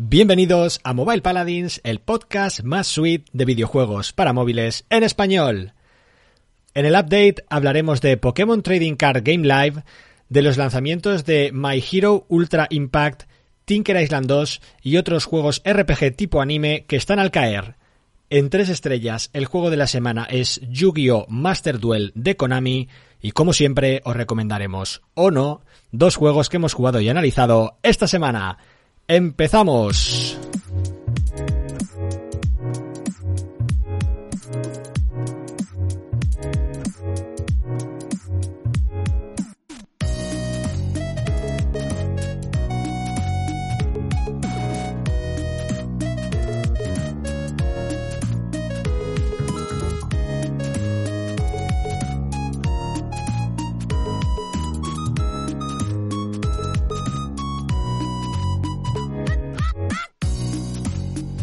Bienvenidos a Mobile Paladins, el podcast más sweet de videojuegos para móviles en español. En el update hablaremos de Pokémon Trading Card Game Live, de los lanzamientos de My Hero Ultra Impact, Tinker Island 2 y otros juegos RPG tipo anime que están al caer. En tres estrellas, el juego de la semana es Yu-Gi-Oh! Master Duel de Konami y como siempre os recomendaremos, o no, dos juegos que hemos jugado y analizado esta semana. ¡Empezamos!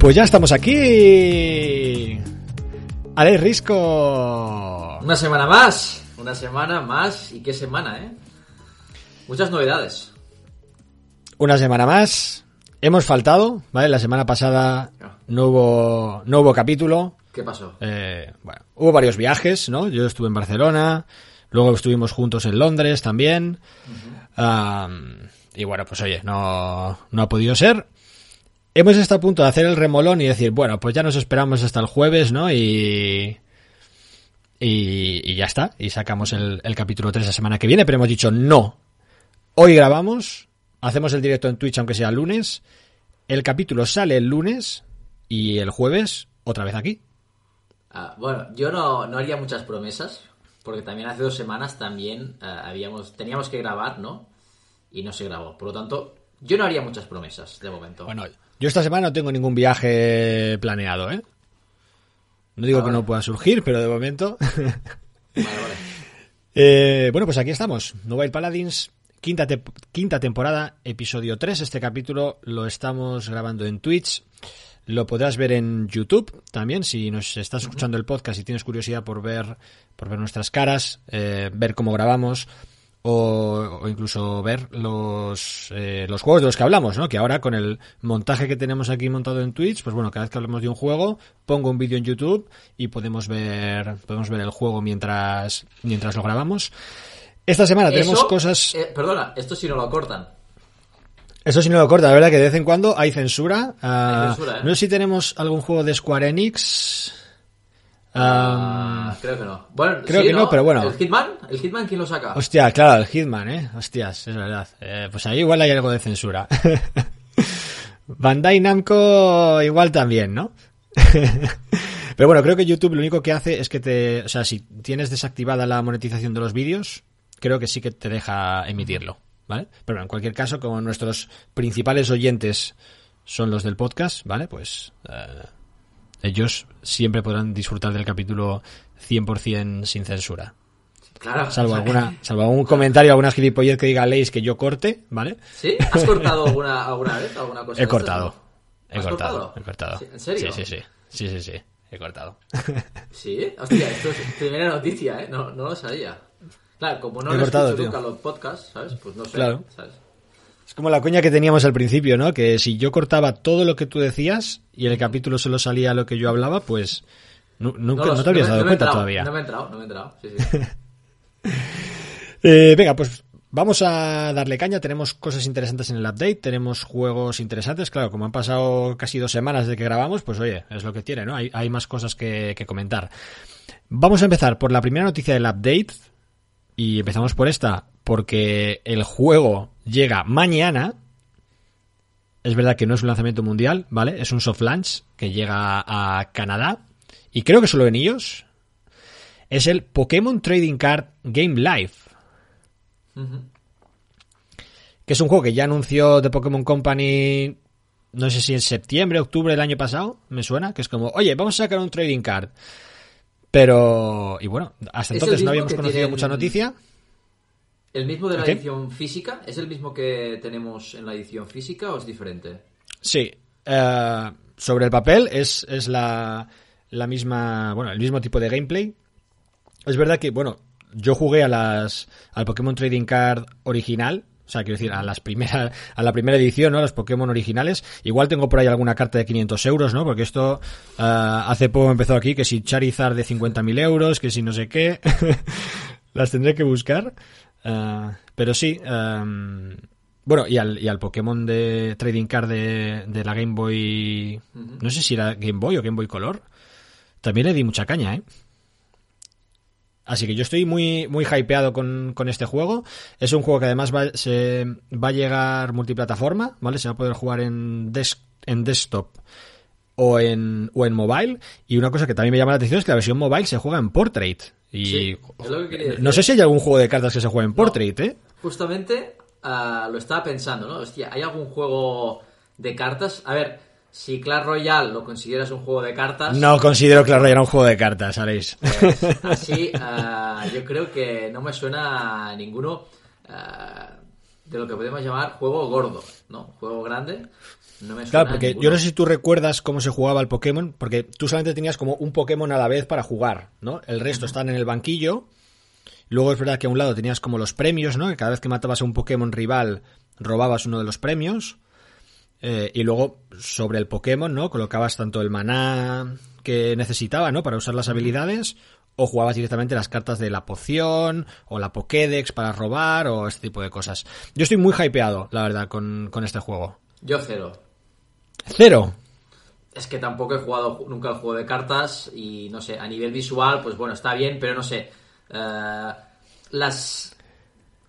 Pues ya estamos aquí. Alex Risco. Una semana más. Una semana más. ¿Y qué semana, eh? Muchas novedades. Una semana más. Hemos faltado, ¿vale? La semana pasada no hubo, no hubo capítulo. ¿Qué pasó? Eh, bueno, hubo varios viajes, ¿no? Yo estuve en Barcelona, luego estuvimos juntos en Londres también. Um, y bueno, pues oye, no, no ha podido ser. Hemos estado a punto de hacer el remolón y decir, bueno, pues ya nos esperamos hasta el jueves, ¿no? Y. Y, y ya está. Y sacamos el, el capítulo 3 la semana que viene, pero hemos dicho no. Hoy grabamos, hacemos el directo en Twitch, aunque sea lunes. El capítulo sale el lunes y el jueves otra vez aquí. Ah, bueno, yo no, no haría muchas promesas, porque también hace dos semanas también eh, habíamos teníamos que grabar, ¿no? Y no se grabó. Por lo tanto, yo no haría muchas promesas de momento. Bueno, yo esta semana no tengo ningún viaje planeado, ¿eh? No digo Ah, que vale. no pueda surgir, pero de momento. Vale, vale. Eh, bueno, pues aquí estamos. Mobile Paladins, quinta, te- quinta temporada, episodio 3. Este capítulo lo estamos grabando en Twitch. Lo podrás ver en YouTube también, si nos estás escuchando el podcast y tienes curiosidad por ver, por ver nuestras caras, eh, ver cómo grabamos o, o incluso ver los, eh, los juegos de los que hablamos, ¿no? Que ahora con el montaje que tenemos aquí montado en Twitch, pues bueno, cada vez que hablamos de un juego, pongo un vídeo en YouTube y podemos ver, podemos ver el juego mientras, mientras lo grabamos. Esta semana tenemos Eso, cosas... eh, perdona, esto si no lo cortan. Eso sí no lo corta, la verdad que de vez en cuando hay censura. Ah, Hay censura, ¿eh? No sé si tenemos algún juego de Square Enix. Ah, creo que no. Bueno, creo sí, que no, pero bueno. ¿El Hitman? ¿El Hitman quién lo saca? hostia, claro, el Hitman, ¿eh? Hostias, es verdad. Eh, pues ahí igual hay algo de censura. Bandai Namco igual también, ¿no? Pero bueno, creo que YouTube lo único que hace es que te... O sea, si tienes desactivada la monetización de los vídeos, creo que sí que te deja emitirlo, ¿vale? Pero bueno, en cualquier caso, como nuestros principales oyentes son los del podcast, ¿vale? Pues eh, ellos siempre podrán disfrutar del capítulo 100% sin censura. Claro. Salvo o sea, alguna, salvo algún comentario, alguna gilipollez que diga Leis que yo corte, ¿vale? ¿Sí? ¿Has cortado alguna, alguna vez alguna cosa? He cortado. He ¿Has cortado, cortado? he cortado. ¿Sí? ¿En serio? Sí, sí, sí. Sí, sí, sí. He cortado. Sí, hostia, esto es primera noticia, ¿eh? No, no lo sabía. Claro, como no He lo cortado, nunca los podcasts, ¿sabes? Pues no sé, Claro. ¿sabes? Es como la coña que teníamos al principio, ¿no? Que si yo cortaba todo lo que tú decías y el capítulo solo salía lo que yo hablaba, pues nu- nunca, no, te habrías me- dado no cuenta entrado, todavía. No me he entrado, no me he entrado. Sí, sí. Eh, venga, pues vamos a darle caña. Tenemos cosas interesantes en el update, tenemos juegos interesantes. Claro, como han pasado casi dos semanas de que grabamos, pues oye, es lo que tiene, ¿no? Hay, hay más cosas que, que comentar. Vamos a empezar por la primera noticia del update. Y empezamos por esta, porque el juego llega mañana. Es verdad que no es un lanzamiento mundial, ¿vale? Es un soft launch que llega a Canadá. Y creo que solo en ellos. Es el Pokémon Trading Card Game Live que es un juego que ya anunció The Pokémon Company, no sé si en septiembre, octubre del año pasado, me suena, que es como, oye, vamos a sacar un trading card. Pero, y bueno, hasta entonces no habíamos conocido tienen- mucha noticia. ¿El mismo de la ¿Qué? edición física? ¿Es el mismo que tenemos en la edición física o es diferente? Sí, eh, sobre el papel es, es la, la misma, bueno, el mismo tipo de gameplay. Es verdad que, bueno, yo jugué a las, al Pokémon Trading Card original, O sea, quiero decir, a las primeras, a la primera edición, ¿no? Los Pokémon originales. Igual tengo por ahí alguna carta de 500 euros, ¿no? Porque esto ah, hace poco empezó aquí, que si Charizard de 50.000 euros, que si no sé qué. las tendré que buscar. Ah, pero sí, em, bueno, y al, y al Pokémon de Trading Card de, de la Game Boy, no sé si era Game Boy o Game Boy Color, también le di mucha caña, ¿eh? Así que yo estoy muy, muy hypeado con, con este juego. Es un juego que además va, se, va a llegar multiplataforma, ¿vale? Se va a poder jugar en, des, en desktop o en, o en mobile. Y una cosa que también me llama la atención es que la versión mobile se juega en portrait. Y Sí, es lo que quería decir. no sé si hay algún juego de cartas que se juegue en portrait, ¿eh? Justamente ah, lo estaba pensando, ¿no? Hostia, ¿hay algún juego de cartas? A ver, si Clash Royale lo consideras un juego de cartas... No considero la Royale un juego de cartas, ¿sabéis? pues, así, ah, yo creo que no me suena a ninguno ah, de lo que podemos llamar juego gordo, ¿no? Juego grande. No me suena Claro, porque yo no sé si tú recuerdas cómo se jugaba el Pokémon, porque tú solamente tenías como un Pokémon a la vez para jugar, ¿no? El resto están en el banquillo. Luego es verdad que a un lado tenías como los premios, ¿no? Que cada vez que matabas a un Pokémon rival robabas uno de los premios. Eh, y luego sobre el Pokémon, ¿no? Colocabas tanto el maná que necesitaba, ¿no? Para usar las habilidades. O jugabas directamente las cartas de la poción, o la Pokédex para robar, o este tipo de cosas. Yo estoy muy hypeado, la verdad, con, con este juego. Yo cero. Cero. Es que tampoco he jugado nunca el juego de cartas y no sé, a nivel visual, pues bueno, está bien, pero no sé. eh, las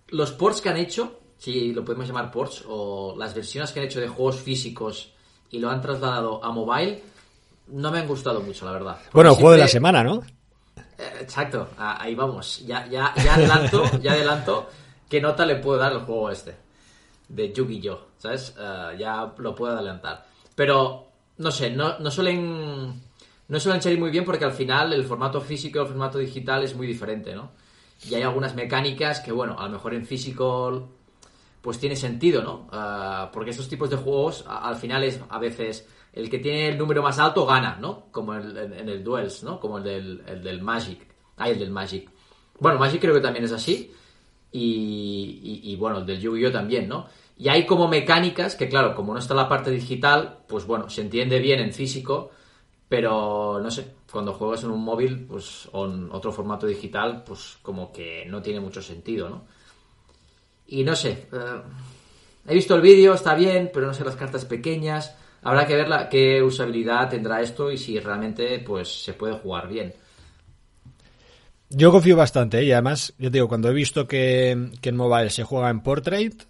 los ports que han hecho, si lo podemos llamar ports, o las versiones que han hecho de juegos físicos y lo han trasladado a mobile, no me han gustado mucho, la verdad. Porque Bueno, el juego de la semana, ¿no? Eh, Exacto, ahí vamos. Ya, ya, ya adelanto, ya adelanto qué nota le puedo dar al juego este. De Yu-Gi-Oh! ¿Sabes? Eh, ya lo puedo adelantar. Pero, no sé, no, no suelen. No suelen salir muy bien porque al final el formato físico y el formato digital es muy diferente, ¿no? Y hay algunas mecánicas que, bueno, a lo mejor en físico pues tiene sentido, ¿no? Ah, porque estos tipos de juegos al final es a veces el que tiene el número más alto gana, ¿no? Como el- en, en el Duels, ¿no? Como el del, el del Magic. Ah, el del Magic. Bueno, Magic creo que también es así. Y, y- y, bueno, el del Yu-Gi-Oh también, ¿no? Y hay como mecánicas que, claro, como no está la parte digital, pues bueno, se entiende bien en físico, pero no sé, cuando juegas en un móvil, pues, o en otro formato digital, pues como que no tiene mucho sentido, ¿no? Y no sé, eh, he visto el vídeo, está bien, pero no sé las cartas pequeñas. Habrá que ver la, qué usabilidad tendrá esto y si realmente pues se puede jugar bien. Yo confío bastante, ¿eh? y además, yo digo, cuando he visto que, que en mobile se juega en portrait,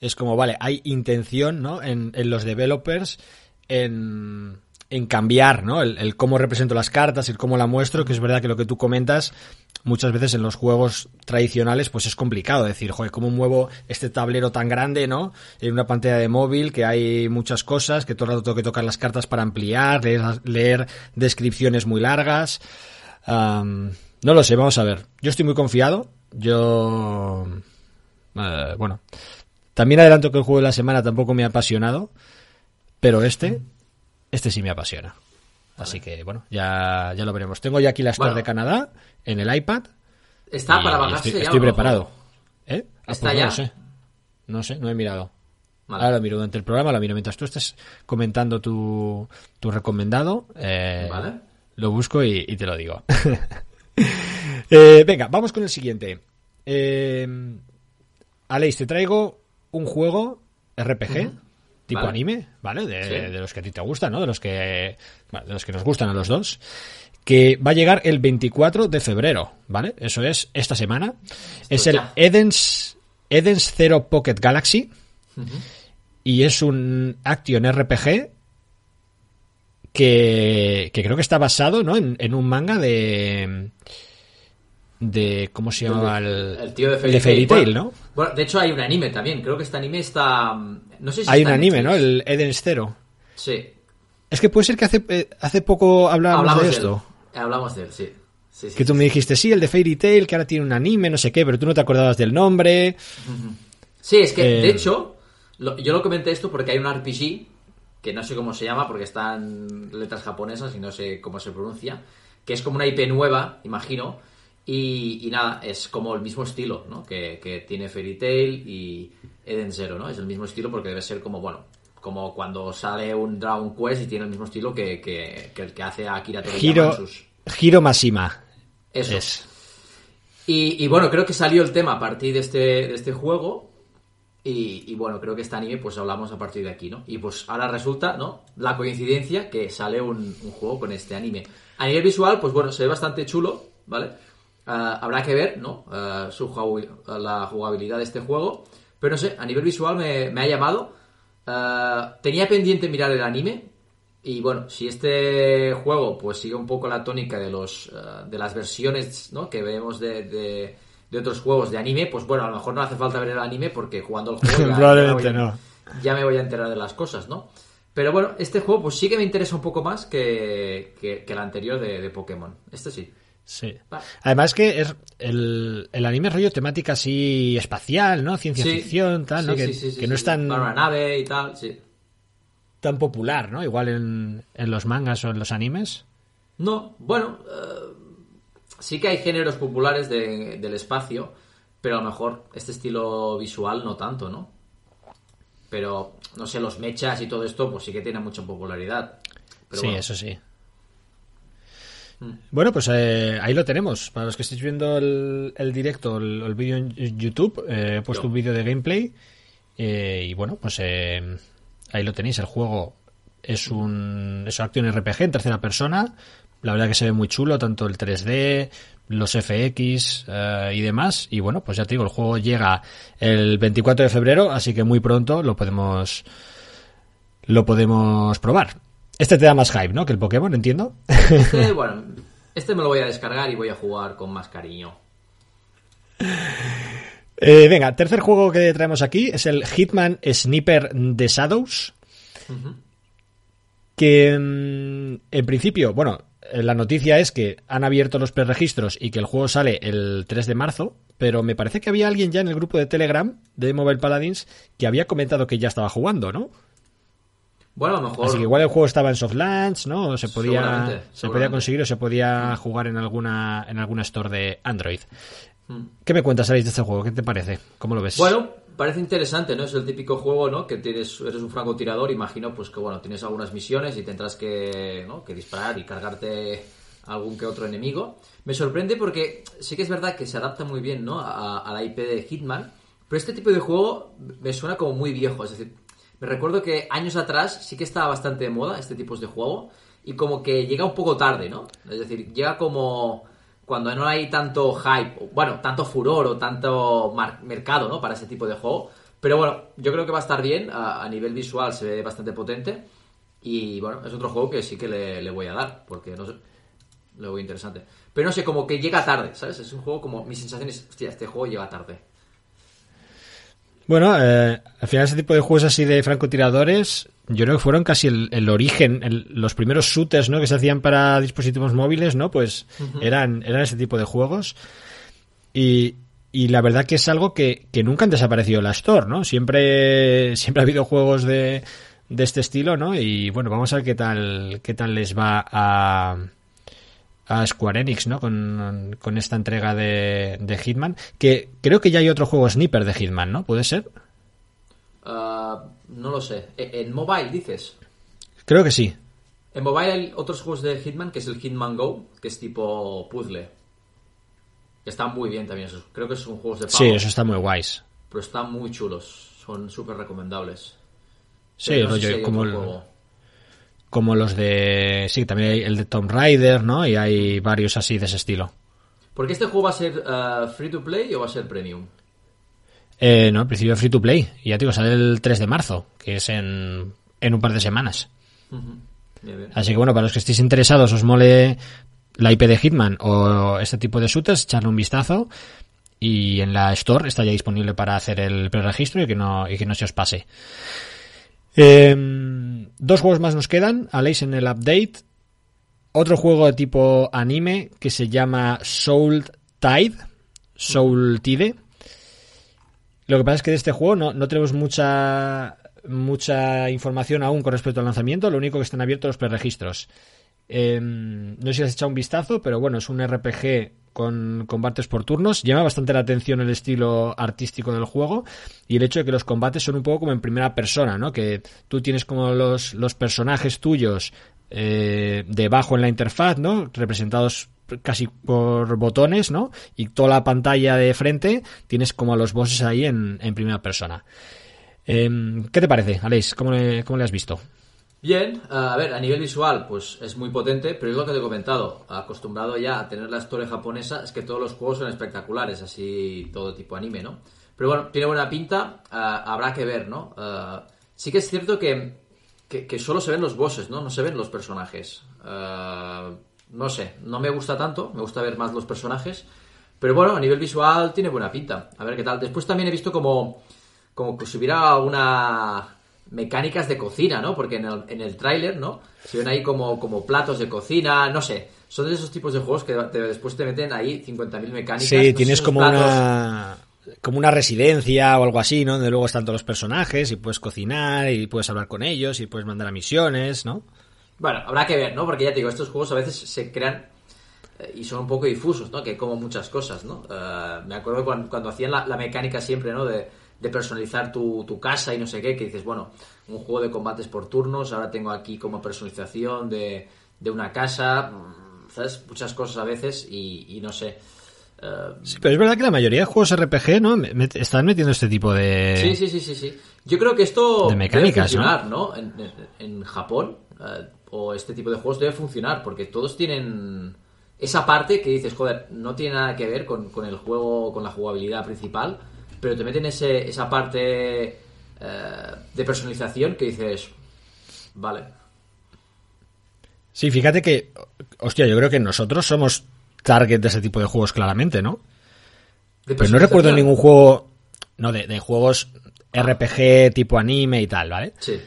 es como, vale, hay intención, ¿no? En, en los developers en, en cambiar, ¿no? El, cómo represento las cartas, el cómo la muestro, que es verdad que lo que tú comentas, muchas veces en los juegos tradicionales, pues es complicado decir, joder, ¿cómo muevo este tablero tan grande, ¿no? En una pantalla de móvil, que hay muchas cosas, que todo el rato tengo que tocar las cartas para ampliar, leer, descripciones muy largas. Am, no lo sé, vamos a ver. Yo estoy muy confiado. Yo. eh, bueno. También adelanto que el juego de la semana tampoco me ha apasionado. Pero este. Este sí me apasiona. Así que, bueno, ya, ya lo veremos. Tengo ya aquí la Store Bueno. de Canadá en el iPad. Está para bajarse Estoy, ya. estoy o no? preparado. ¿Eh? Ah, ¿Está pues no ya? lo sé. No sé, no he mirado. Vale. Ahora lo miro durante el programa, lo miro mientras tú estés comentando tu, tu recomendado. eh, Vale. Lo busco y, y te lo digo. Eh, venga, vamos con el siguiente. Eh, Aleix, te traigo un juego RPG, tipo Vale. anime, ¿vale? De, Sí. de los que a ti te gustan, ¿no? De los que, bueno, de los que nos gustan a los dos. Que va a llegar el 24 de febrero, ¿vale? Eso es esta semana. es el ya. Eden's, Eden's Zero Pocket Galaxy. Y es un action RPG que, que creo que está basado ¿no? en, en un manga de de cómo se llamaba el, El tío de Fairy, de Fairy Tail. Bueno, ¿no? Bueno, de hecho hay un anime también. Creo que este anime está. mm, No sé si Hay un en anime, ¿no? El Eden's Zero. Sí. Es que puede ser que hace, eh, hace poco hablábamos Hablamos de de esto. él. Hablamos de él, sí. Sí, sí, Que tú me dijiste, sí, el de Fairy Tail, que ahora tiene un anime, no sé qué, pero tú no te acordabas del nombre. Sí, es que, Eh, de hecho, lo- yo lo comenté esto porque hay un RPG, que no sé cómo se llama porque están letras japonesas y no sé cómo se pronuncia, que es como una IP nueva, imagino, Y, y nada, es como el mismo estilo, ¿no? Que, que tiene Fairy Tail y Eden Zero, ¿no? Es el mismo estilo porque debe ser como, bueno, como cuando sale un Dragon Quest y tiene el mismo estilo que, que, que el que hace Akira Toriyama Giro, en sus... Giro Mashima. Eso. Es. Y, y bueno, creo que salió el tema a partir de este, de este juego. Y, y bueno, creo que este anime, pues hablamos a partir de aquí, ¿no? Y pues ahora resulta, ¿no? La coincidencia que sale un, un juego con este anime. A nivel visual, pues bueno, se ve bastante chulo, ¿vale? Ah, habrá que ver, ¿no? Ah, su la jugabilidad de este juego. Pero no sé, a nivel visual me, me ha llamado. Ah, tenía pendiente mirar el anime. Y bueno, si este juego pues sigue un poco la tónica de los de las versiones ¿no? que vemos de, de- de otros juegos de anime, pues bueno, a lo mejor no hace falta ver el anime porque jugando el juego ya, Probablemente ya me voy, no. ya me voy a enterar de las cosas, ¿no? Pero bueno, este juego pues sí que me interesa un poco más que, que, que el anterior de, de Pokémon. Este sí. Sí. Vale. Además que es el, el anime es rollo temática así espacial, ¿no? Ciencia Sí. ficción, tal, ¿no? Sí, que, sí, que no es tan, Para una nave y tal, sí. tan popular, ¿no? Igual en, en los mangas o en los animes. No, bueno, eh, sí que hay géneros populares de- del espacio, pero a lo mejor este estilo visual no tanto, ¿no? Pero, no sé, los mechas y todo esto, pues sí que tiene mucha popularidad. Pero sí, bueno, eso sí. Bueno, pues eh, ahí lo tenemos. Para los que estéis viendo el, directo, el, el vídeo en YouTube, eh, he puesto un vídeo de gameplay. eh, y bueno, pues eh, ahí lo tenéis. El juego es un, es un acción RPG en tercera persona. La verdad que se ve muy chulo, tanto el 3D, los FX eh, y demás. Y bueno, pues ya te digo, el juego llega el 24 de febrero, así que muy pronto lo podemos lo podemos probar. Este te da más hype, ¿no? Que el Pokémon, entiendo. Este, bueno, este me lo voy a descargar y voy a jugar con más cariño. Eh, venga, tercer juego que traemos aquí es el Hitman Sniper de Shadows. Que mm, en principio, bueno, eh, la noticia es que han abierto los preregistros y que el juego sale el 3 de marzo, pero me parece que había alguien ya en el grupo de Telegram de Mobile Paladins que había comentado que ya estaba jugando, ¿no? Bueno, a lo mejor... Así que igual el juego estaba en soft launch, ¿no? O se podía, Seguramente, se podía conseguir o se podía jugar en alguna, en alguna store de Android. Mm. ¿Qué me cuentas, Alex, de este juego? ¿Qué te parece? ¿Cómo lo ves? Bueno, parece interesante, ¿no? Es el típico juego, ¿no? Que tienes, eres un francotirador, imagino, pues que bueno, tienes algunas misiones y tendrás que, ¿no? que disparar y cargarte algún que otro enemigo. Me sorprende porque sí que es verdad que se adapta muy bien, ¿no? A, a la IP de Hitman, pero este tipo de juego me suena como muy viejo, es decir, me recuerdo que años atrás sí que estaba bastante de moda este tipo de juego y como que llega un poco tarde, ¿no? Es decir, llega como cuando no hay tanto hype, bueno, tanto furor o tanto mercado, ¿no? Para ese tipo de juego. Pero bueno, yo creo que va a estar bien, a, nivel visual se ve bastante potente y bueno, es otro juego que sí que le, voy a dar, porque no sé, lo veo interesante. Pero no sé, como que llega tarde, ¿sabes? Es un juego como, mi sensación es, hostia, este juego llega tarde. Bueno, eh, al final ese tipo de juegos así de francotiradores, yo creo que fueron casi el, el origen, el- los primeros shooters, ¿no? Que se hacían para dispositivos móviles, ¿no? Pues eran, eran ese tipo de juegos. Y, y la verdad que es algo que, que nunca han desaparecido en la Store, ¿no? Siempre, siempre ha habido juegos de, de este estilo, ¿no? Y bueno, vamos a ver qué tal, qué tal les va a, a Square Enix, ¿no? Con, con esta entrega de, de Hitman. Que creo que ya hay otro juego sniper de Hitman, ¿no? ¿Puede ser? Ah, no lo sé. E- En mobile, dices. Creo que sí. En mobile hay otros juegos de Hitman, que es el Hitman Go, que es tipo puzzle. Que están muy bien también esos. Creo que son juegos de pago, Sí, eso está muy guays. pero están muy chulos. Son súper recomendables. Sí, no rollo, como, el- juego. Como los de... Sí, también hay el de Tomb Raider, ¿no? Y hay varios así de ese estilo. Porque este juego va a ser ah, free to play o va a ser premium. Eh, no, al principio free to play. Y ya te digo, sale el 3 de marzo, que es en, en un par de semanas. Ujú. Bien, bien. Así que bueno, para los que estéis interesados, os mole la IP de Hitman o este tipo de shooters, echarle un vistazo. Y en la Store está ya disponible para hacer el preregistro y que no, y que no se os pase. Eh, dos juegos más nos quedan. Aleix en el update. Otro juego de tipo anime que se llama Soul Tide. Soul Tide. Lo que pasa es que de este juego no, no tenemos mucha mucha información aún con respecto al lanzamiento. Lo único que están abiertos los preregistros. Eh, no sé si has echado un vistazo, pero bueno, es un RPG con combates por turnos. Llama bastante la atención el estilo artístico del juego y el hecho de que los combates son un poco como en primera persona, ¿no? Que tú tienes como los, los personajes tuyos eh, debajo en la interfaz, ¿no? Representados casi por botones, ¿no? Y toda la pantalla de frente tienes como a los bosses ahí en, en primera persona. Em, ¿Qué te parece, Aleix? ¿Cómo le, cómo le has visto? Bien, a ver, a nivel visual, pues es muy potente, pero es lo que te he comentado. Acostumbrado ya a tener la historia japonesa, es que todos los juegos son espectaculares, así todo tipo anime, ¿no? Pero bueno, tiene buena pinta, habrá que ver, ¿no? sí que es cierto que, que, solo se ven los bosses, ¿no? No se ven los personajes. no sé, no me gusta tanto, me gusta ver más los personajes. Pero bueno, a nivel visual tiene buena pinta. A ver qué tal. Después también he visto como, como que si hubiera una mecánicas de cocina, ¿no? Porque en el, en el tráiler, ¿no? Se ven ahí como, como platos de cocina, no sé. Son de esos tipos de juegos que después te meten ahí 50.000 mecánicas. Sí, tienes como una como una residencia o algo así, ¿no? Donde luego están todos los personajes y puedes cocinar y puedes hablar con ellos y puedes mandar a misiones, ¿no? Bueno, habrá que ver, ¿no? Porque ya te digo, estos juegos a veces se crean eh, y son un poco difusos, ¿no? Que como muchas cosas, ¿no? Eh, me acuerdo cuando, cuando hacían la, la, mecánica siempre, ¿no? De, de personalizar tu, tu, casa y no sé qué, que dices, bueno, un juego de combates por turnos, ahora tengo aquí como personalización de, de una casa, mm, ¿sabes? Muchas cosas a veces y, y no sé. Uh, sí, pero es verdad que la mayoría de juegos RPG, ¿no? Me, están metiendo este tipo de... Sí, sí, sí, sí, sí. Yo creo que esto de mecánicas, debe funcionar, ¿no? ¿no? En, en, en, Japón, uh, o este tipo de juegos debe funcionar, porque todos tienen esa parte que dices, joder, no tiene nada que ver con, con el juego, con la jugabilidad principal, pero te meten ese, esa parte eh, de personalización que dices, vale. Sí, fíjate que, hostia, yo creo que nosotros somos target de ese tipo de juegos claramente, ¿no? Pero no recuerdo ningún juego, no, de, de juegos RPG tipo anime y tal, ¿vale? Sí.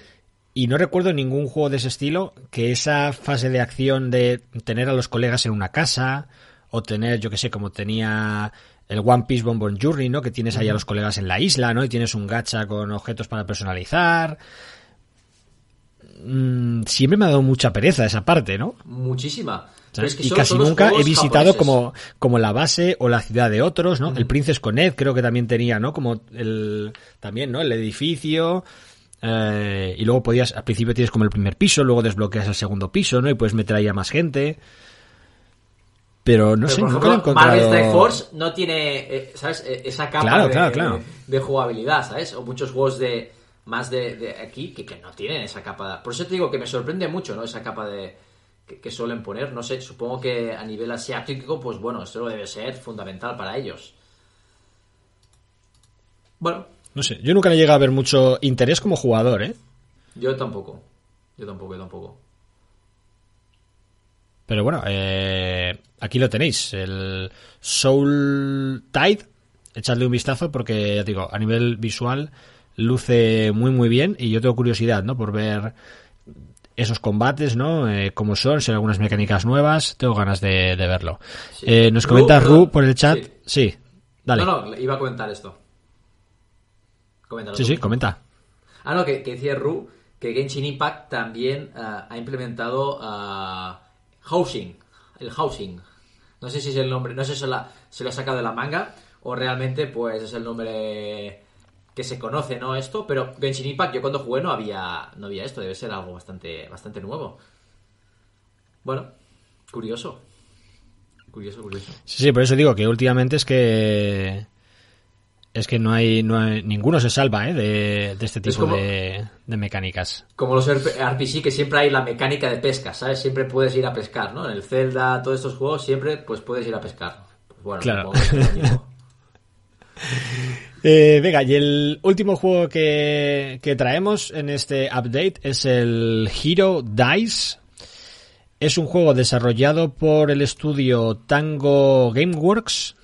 Y no recuerdo ningún juego de ese estilo que esa fase de acción de tener a los colegas en una casa o tener, yo que sé, como tenía el One Piece Bonbon Journey, ¿no? Que tienes ahí a los colegas en la isla, ¿no? Y tienes un gacha con objetos para personalizar. Mm, siempre me ha dado mucha pereza esa parte, ¿no? Muchísima. Es que y casi nunca he visitado como, como la base o la ciudad de otros, ¿no? Uh -huh. El Princess Connect creo que también tenía, ¿no? Como el, también, ¿no? El edificio. Eh, y luego podías, al principio tienes como el primer piso, luego desbloqueas el segundo piso, ¿no? Y puedes meter ahí a más gente. Pero no Pero sé, por nunca lo he ejemplo, encontrado. Marvel Strike Force no tiene, eh, ¿sabes? Eh, Esa capa Claro, de, claro, claro. de- de jugabilidad, ¿sabes? O muchos juegos de más de, de aquí que, que no tienen esa capa. Por eso te digo que me sorprende mucho, ¿no? Esa capa de que, que suelen poner. No sé, supongo que a nivel asiático, pues bueno, esto debe ser fundamental para ellos. Bueno, No sé, yo nunca le llega a ver mucho interés como jugador, ¿eh? yo tampoco. Yo tampoco, yo tampoco. Pero bueno, eh, aquí lo tenéis, el Soul Tide. Echadle un vistazo porque, ya te digo, a nivel visual luce muy muy bien y yo tengo curiosidad, ¿no? Por ver esos combates, ¿no? Eh, cómo son, si hay algunas mecánicas nuevas, tengo ganas de, de verlo. Sí. Eh, nos comenta Ru por el chat. Sí. Sí, dale. No, no, iba a comentar esto. Coméntalo sí, tú. sí, comenta. Ah, no, que, que decía Ru que Genshin Impact también ah, ha implementado ah, housing, el housing. No sé si es el nombre, no sé si se, la- se lo ha sacado de la manga o realmente pues es el nombre que se conoce, ¿no? Esto, pero Genshin Impact yo cuando jugué no había, no había esto, debe ser algo bastante, bastante nuevo. Bueno, curioso. Curioso, curioso. Sí, sí, por eso digo que últimamente es que es que no hay, no hay ninguno se salva ¿eh? de, de este Es tipo como- de, de mecánicas. Como los RP RPG que siempre hay la mecánica de pesca, ¿sabes? Siempre puedes ir a pescar, ¿no? En el Zelda, todos estos juegos, siempre pues puedes ir a pescar. Pues bueno, Claro. Eh, venga, y el último juego que, que traemos en este update es el Hero Dice. Es un juego desarrollado por el estudio Tango Gameworks,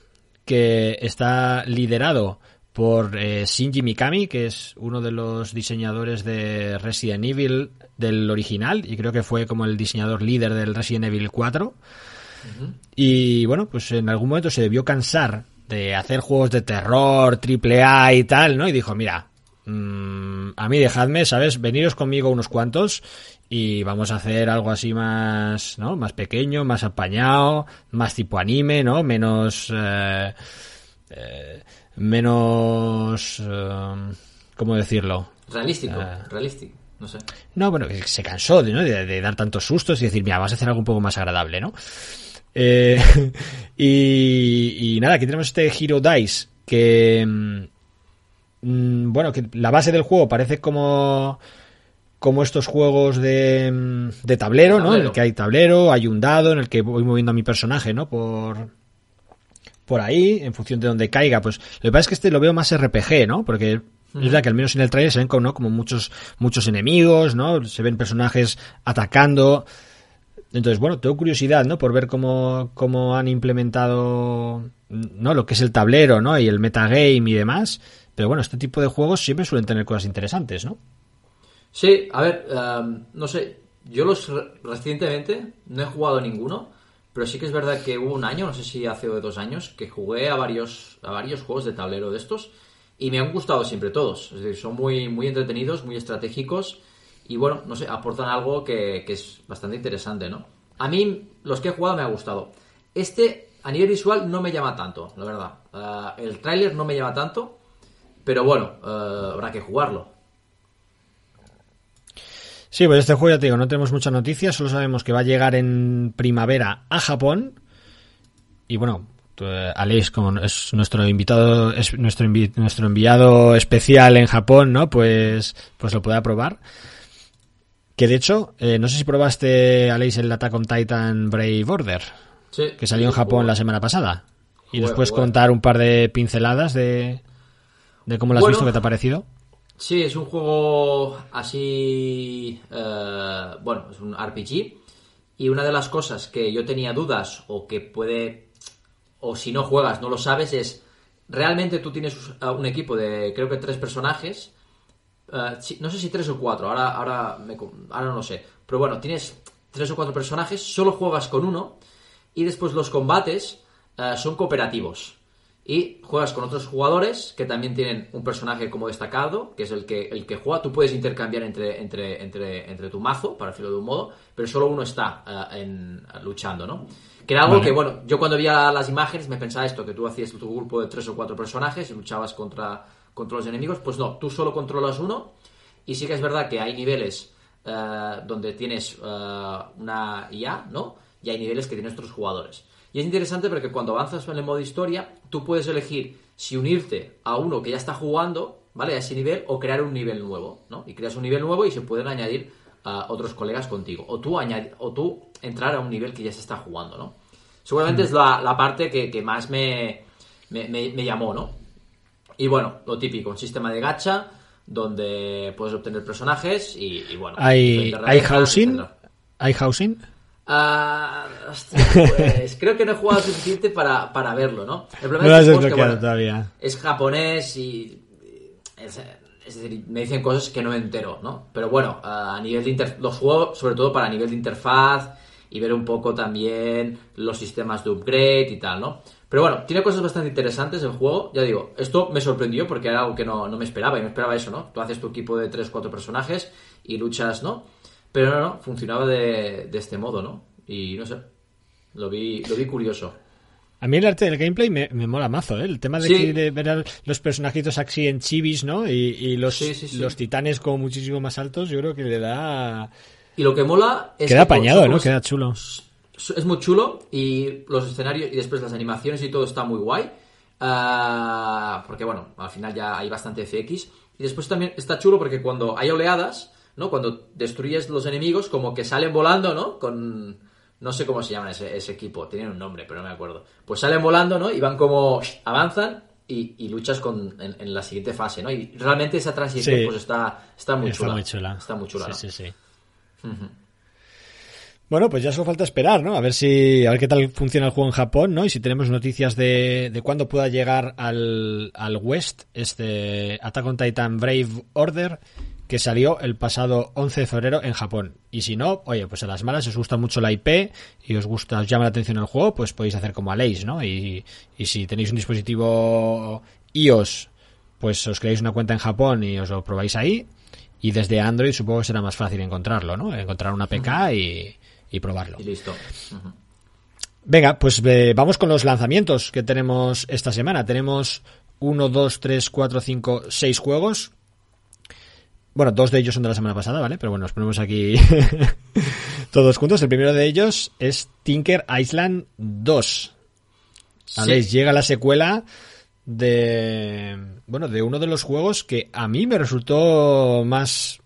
que está liderado por eh, Shinji Mikami, que es uno de los diseñadores de Resident Evil del original, y creo que fue como el diseñador líder del Resident Evil 4. Y bueno, pues en algún momento se debió cansar de hacer juegos de terror, triple A y tal, ¿no? Y dijo, mira, mm, a mí dejadme, ¿sabes? Veniros conmigo unos cuantos y vamos a hacer algo así más, ¿no? Más pequeño, más apañado, más tipo anime, ¿no? Menos, eh, eh, menos, eh, ¿cómo decirlo? Realístico, realístico, no sé. No, bueno, que se cansó de, ¿no? de, dar tantos sustos y decir, mira, vas a hacer algo un poco más agradable, ¿no? y, y nada, aquí tenemos este Hero Dice que, mm, mm, bueno, que la base del juego parece como como estos juegos de, de tablero, ¿no? En el que hay tablero, hay un dado en el que voy moviendo a mi personaje, ¿no? Por, por ahí, en función de donde caiga. Pues lo que pasa es que este lo veo más RPG, ¿no? Porque es verdad que al menos en el trailer se ven como, ¿no? como muchos, muchos enemigos, ¿no? Se ven personajes atacando. Entonces, bueno, tengo curiosidad, ¿no? Por ver cómo, cómo han implementado, ¿no? Lo que es el tablero, ¿no? Y el metagame y demás. Pero bueno, este tipo de juegos siempre suelen tener cosas interesantes, ¿no? Sí, a ver, em, no sé, yo los recientemente no he jugado ninguno, pero sí que es verdad que hubo un año, no sé si hace o dos años, que jugué a varios, a varios juegos de tablero de estos y me han gustado siempre todos. Es decir, son muy, muy entretenidos, muy estratégicos y bueno, no sé, aportan algo que, es bastante interesante, ¿no? A mí, los que he jugado me ha gustado. Este, a nivel visual, no me llama tanto, la verdad. Eh, el tráiler no me llama tanto, pero bueno, eh, habrá que jugarlo. Sí, pues este juego ya te digo, no tenemos muchas noticias, solo sabemos que va a llegar en primavera a Japón. Y bueno, eh, Alex, como es nuestro invitado, es nuestro, nuestro enviado especial en Japón, ¿no? Pues, pues lo pueda probar. Que de hecho, eh, no sé si probaste, Alex, el Attack on Titan Brave Order. Sí, que salió en Japón la semana pasada. Y después contar un par de pinceladas de, de cómo lo has visto, qué te ha parecido. Sí, es un juego así, eh, bueno, es un RPG. Y una de las cosas que yo tenía dudas o que puede, o si no juegas no lo sabes, es, realmente tú tienes un equipo de creo que tres personajes. Eh, no sé si tres o cuatro, ahora, ahora, ahora no lo sé. Pero bueno, tienes tres o cuatro personajes, solo juegas con uno y después los combates eh, son cooperativos y juegas con otros jugadores que también tienen un personaje como destacado, que es el que, el que juega. Tú puedes intercambiar entre, entre, entre, entre tu mazo, para decirlo de un modo, pero solo uno está en, luchando, ¿no? Que era algo que, bueno, yo cuando veía las imágenes me pensaba esto, que tú hacías tu grupo de tres o cuatro personajes y luchabas contra, contra los enemigos. Pues no, tú solo controlas uno y sí que es verdad que hay niveles eh, donde tienes eh, una IA, ¿no? Y hay niveles que tienen otros jugadores. Y es interesante porque cuando avanzas en el modo historia, tú puedes elegir si unirte a uno que ya está jugando, ¿vale? A ese nivel o crear un nivel nuevo, ¿no? Y creas un nivel nuevo y se pueden añadir a otros colegas contigo. O tú, o tú entrar a un nivel que ya se está jugando, ¿no? Seguramente es la, parte que, más me, me, llamó, ¿no? Y bueno, lo típico, un sistema de gacha donde puedes obtener personajes y, bueno. ¿Hay, ¿hay housing? ¿Hay housing? Ah, pues creo que no he jugado suficiente para, verlo, ¿no? El problema es, que, todavía. es japonés y. Es, decir, me dicen cosas que no me entero, ¿no? Pero bueno, a nivel de. Los juego sobre todo para nivel de interfaz y ver un poco también los sistemas de upgrade y tal, ¿no? Pero bueno, tiene cosas bastante interesantes el juego. Ya digo, esto me sorprendió porque era algo que no, no me esperaba. Y me esperaba eso, ¿no? Tú haces tu equipo de 3-4 personajes y luchas, ¿no? Pero no, no, funcionaba de, este modo, ¿no? Y no sé, lo vi, lo vi curioso. A mí el arte del gameplay me, mola mazo, ¿eh? El tema de, ver los personajitos así en chivis, ¿no? Y, los, los titanes como muchísimo más altos, yo creo que le da... Y lo que mola es... Queda apañado, ¿no? Queda chulo. Es muy chulo y los escenarios y después las animaciones y todo está muy guay. Ah, porque bueno, al final ya hay bastante FX. Y después también está chulo porque cuando hay oleadas ¿no? Cuando destruyes los enemigos, como que salen volando, ¿no? Con... No sé cómo se llama ese, equipo, tienen un nombre, pero no me acuerdo. Pues salen volando, ¿no? Y van como... avanzan y, luchas con, en, la siguiente fase, ¿no? Y realmente esa transición pues está, está muy chula. Está muy chula. Sí, sí, sí. Bueno, pues ya solo falta esperar, ¿no? A ver si, a ver qué tal funciona el juego en Japón, ¿no? Y si tenemos noticias de, de cuándo pueda llegar al, al West este Attack on Titan Brave Order que salió el pasado 11 de febrero en Japón. Y si no, oye, pues a las malas os gusta mucho la IP y os gusta, os llama la atención el juego, pues podéis hacer como Aleix, ¿no? Y, y si tenéis un dispositivo iOS, pues os creáis una cuenta en Japón y os lo probáis ahí. Y desde Android supongo que será más fácil encontrarlo, ¿no? Encontrar una APK y, y probarlo. Y listo. Venga, pues eh, vamos con los lanzamientos que tenemos esta semana. Tenemos 1, 2, 3, 4, 5, 6 juegos. Bueno, dos de ellos son de la semana pasada, ¿vale? Pero bueno, nos ponemos aquí todos juntos. El primero de ellos es Tinker Island 2. ¿Vale? Llega la secuela de bueno de uno de los juegos que a mí me resultó más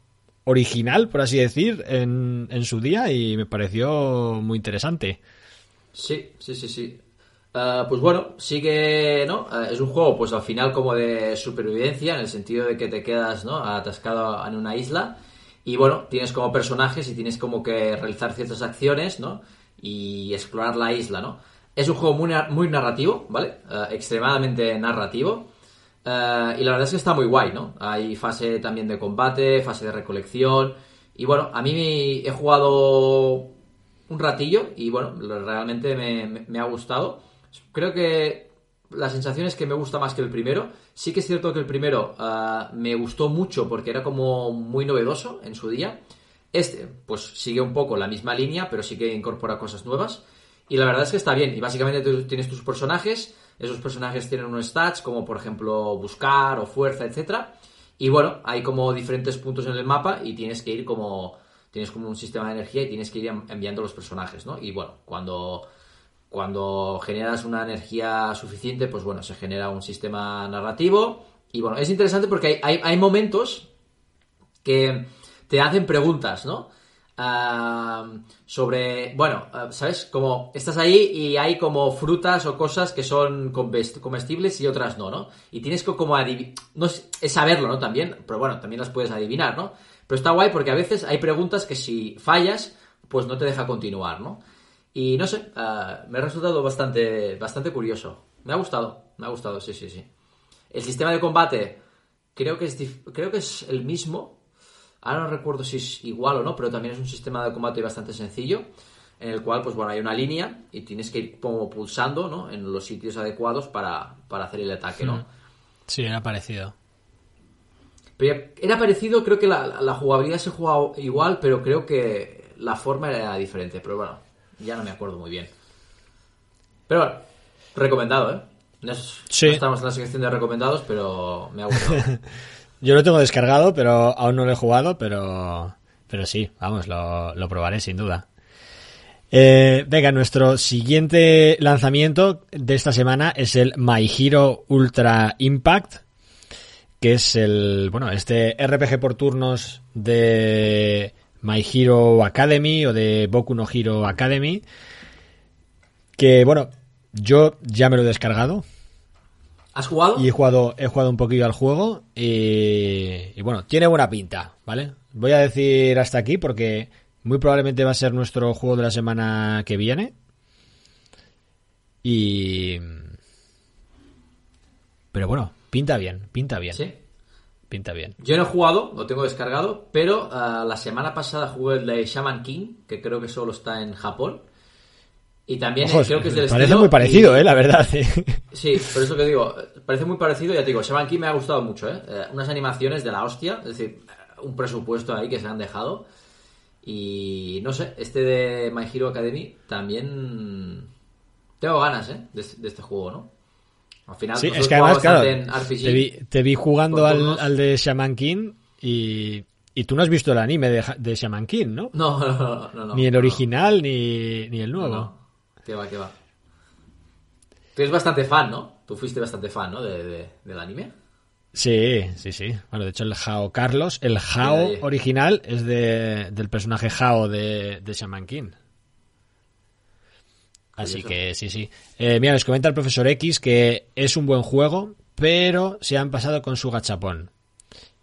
original por así decir en, en su día y me pareció muy interesante sí sí sí sí uh, pues bueno sigue no uh, es un juego pues al final como de supervivencia en el sentido de que te quedas no atascado en una isla y bueno tienes como personajes y tienes como que realizar ciertas acciones no y explorar la isla no es un juego muy, muy narrativo, ¿vale? Uh, extremadamente narrativo. Y la verdad es que está muy guay, ¿no? Hay fase también de combate, fase de recolección. Y bueno, a mí he jugado un ratillo y bueno, realmente me, me, me ha gustado. Creo que la sensación es que me gusta más que el primero. Sí que es cierto que el primero uh, me gustó mucho porque era como muy novedoso en su día. Este, pues sigue un poco la misma línea, pero sí que incorpora cosas nuevas. Y la verdad es que está bien. Y básicamente tú tienes tus personajes. Esos personajes tienen unos stats, como por ejemplo buscar o fuerza, etcétera. Y bueno, hay como diferentes puntos en el mapa y tienes que ir como. Tienes como un sistema de energía y tienes que ir enviando los personajes, ¿no? Y bueno, cuando. Cuando generas una energía suficiente, pues bueno, se genera un sistema narrativo. Y bueno, es interesante porque hay, hay, momentos que te hacen preguntas, ¿no? Uh, sobre, bueno, uh, ¿sabes? Como estás ahí y hay como frutas o cosas que son comestibles y otras no, ¿no? Y tienes que como adivinar, no es, saberlo, ¿no? También, pero bueno, también las puedes adivinar, ¿no? Pero está guay porque a veces hay preguntas que si fallas, pues no te deja continuar, ¿no? Y no sé, uh, me ha resultado bastante, bastante curioso. Me ha gustado, me ha gustado, sí, sí, sí. El sistema de combate creo que es, creo que es el mismo, Ahora no recuerdo si es igual o no, pero también es un sistema de combate bastante sencillo, en el cual, pues bueno, hay una línea y tienes que ir como pulsando, ¿no? En los sitios adecuados para, para hacer el ataque, ¿no? Sí, era parecido. Pero era parecido, creo que la, la jugabilidad se jugaba igual, pero creo que la forma era diferente. Pero bueno, ya no me acuerdo muy bien. Pero bueno, recomendado, ¿eh? No, sí. no estamos en la sección de recomendados, pero me ha gustado. Yo lo tengo descargado, pero aún no lo he jugado, pero, pero sí, vamos, lo, lo probaré sin duda. Eh, venga, nuestro siguiente lanzamiento de esta semana es el My Hero Ultra Impact, que es el, bueno, este RPG por turnos de My Hero Academy o de Boku no Hero Academy, que bueno, yo ya me lo he descargado, ¿Has jugado? Y he jugado, he jugado un poquillo al juego y, y, bueno, tiene buena pinta, ¿vale? Voy a decir hasta aquí porque muy probablemente va a ser nuestro juego de la semana que viene. Y... Pero bueno, pinta bien, pinta bien. Sí. Pinta bien. Yo no he jugado, lo tengo descargado, pero uh, la semana pasada jugué el de Shaman King, que creo que solo está en Japón. Y también Ojo, creo que es del parece estilo muy parecido, y- eh, la verdad. Sí, por eso que digo, parece muy parecido, ya te digo, Shaman King me ha gustado mucho, ¿eh? Eh, Unas animaciones de la hostia, es decir, un presupuesto ahí que se han dejado. Y no sé, este de My Hero Academy también tengo ganas, ¿eh? De, de este juego, ¿no? Al final, Sí, nosotros es que además, claro, te vi, te vi jugando al, al de Shaman King y, y tú no has visto el anime de, de Shaman King, ¿no? No, no, no, ni el no. original ni, ni el nuevo. no. Que va, que va. Tú eres bastante fan, ¿no? Tú fuiste bastante fan, ¿no? De, de- del anime. Sí, sí, sí. Bueno, de hecho el Jao Carlos, el Jao original es de, del personaje Jao de, de Shaman King. Así Curioso. que sí, sí. Eh, mira, les comenta el profesor X que es un buen juego, pero se han pasado con su gachapón.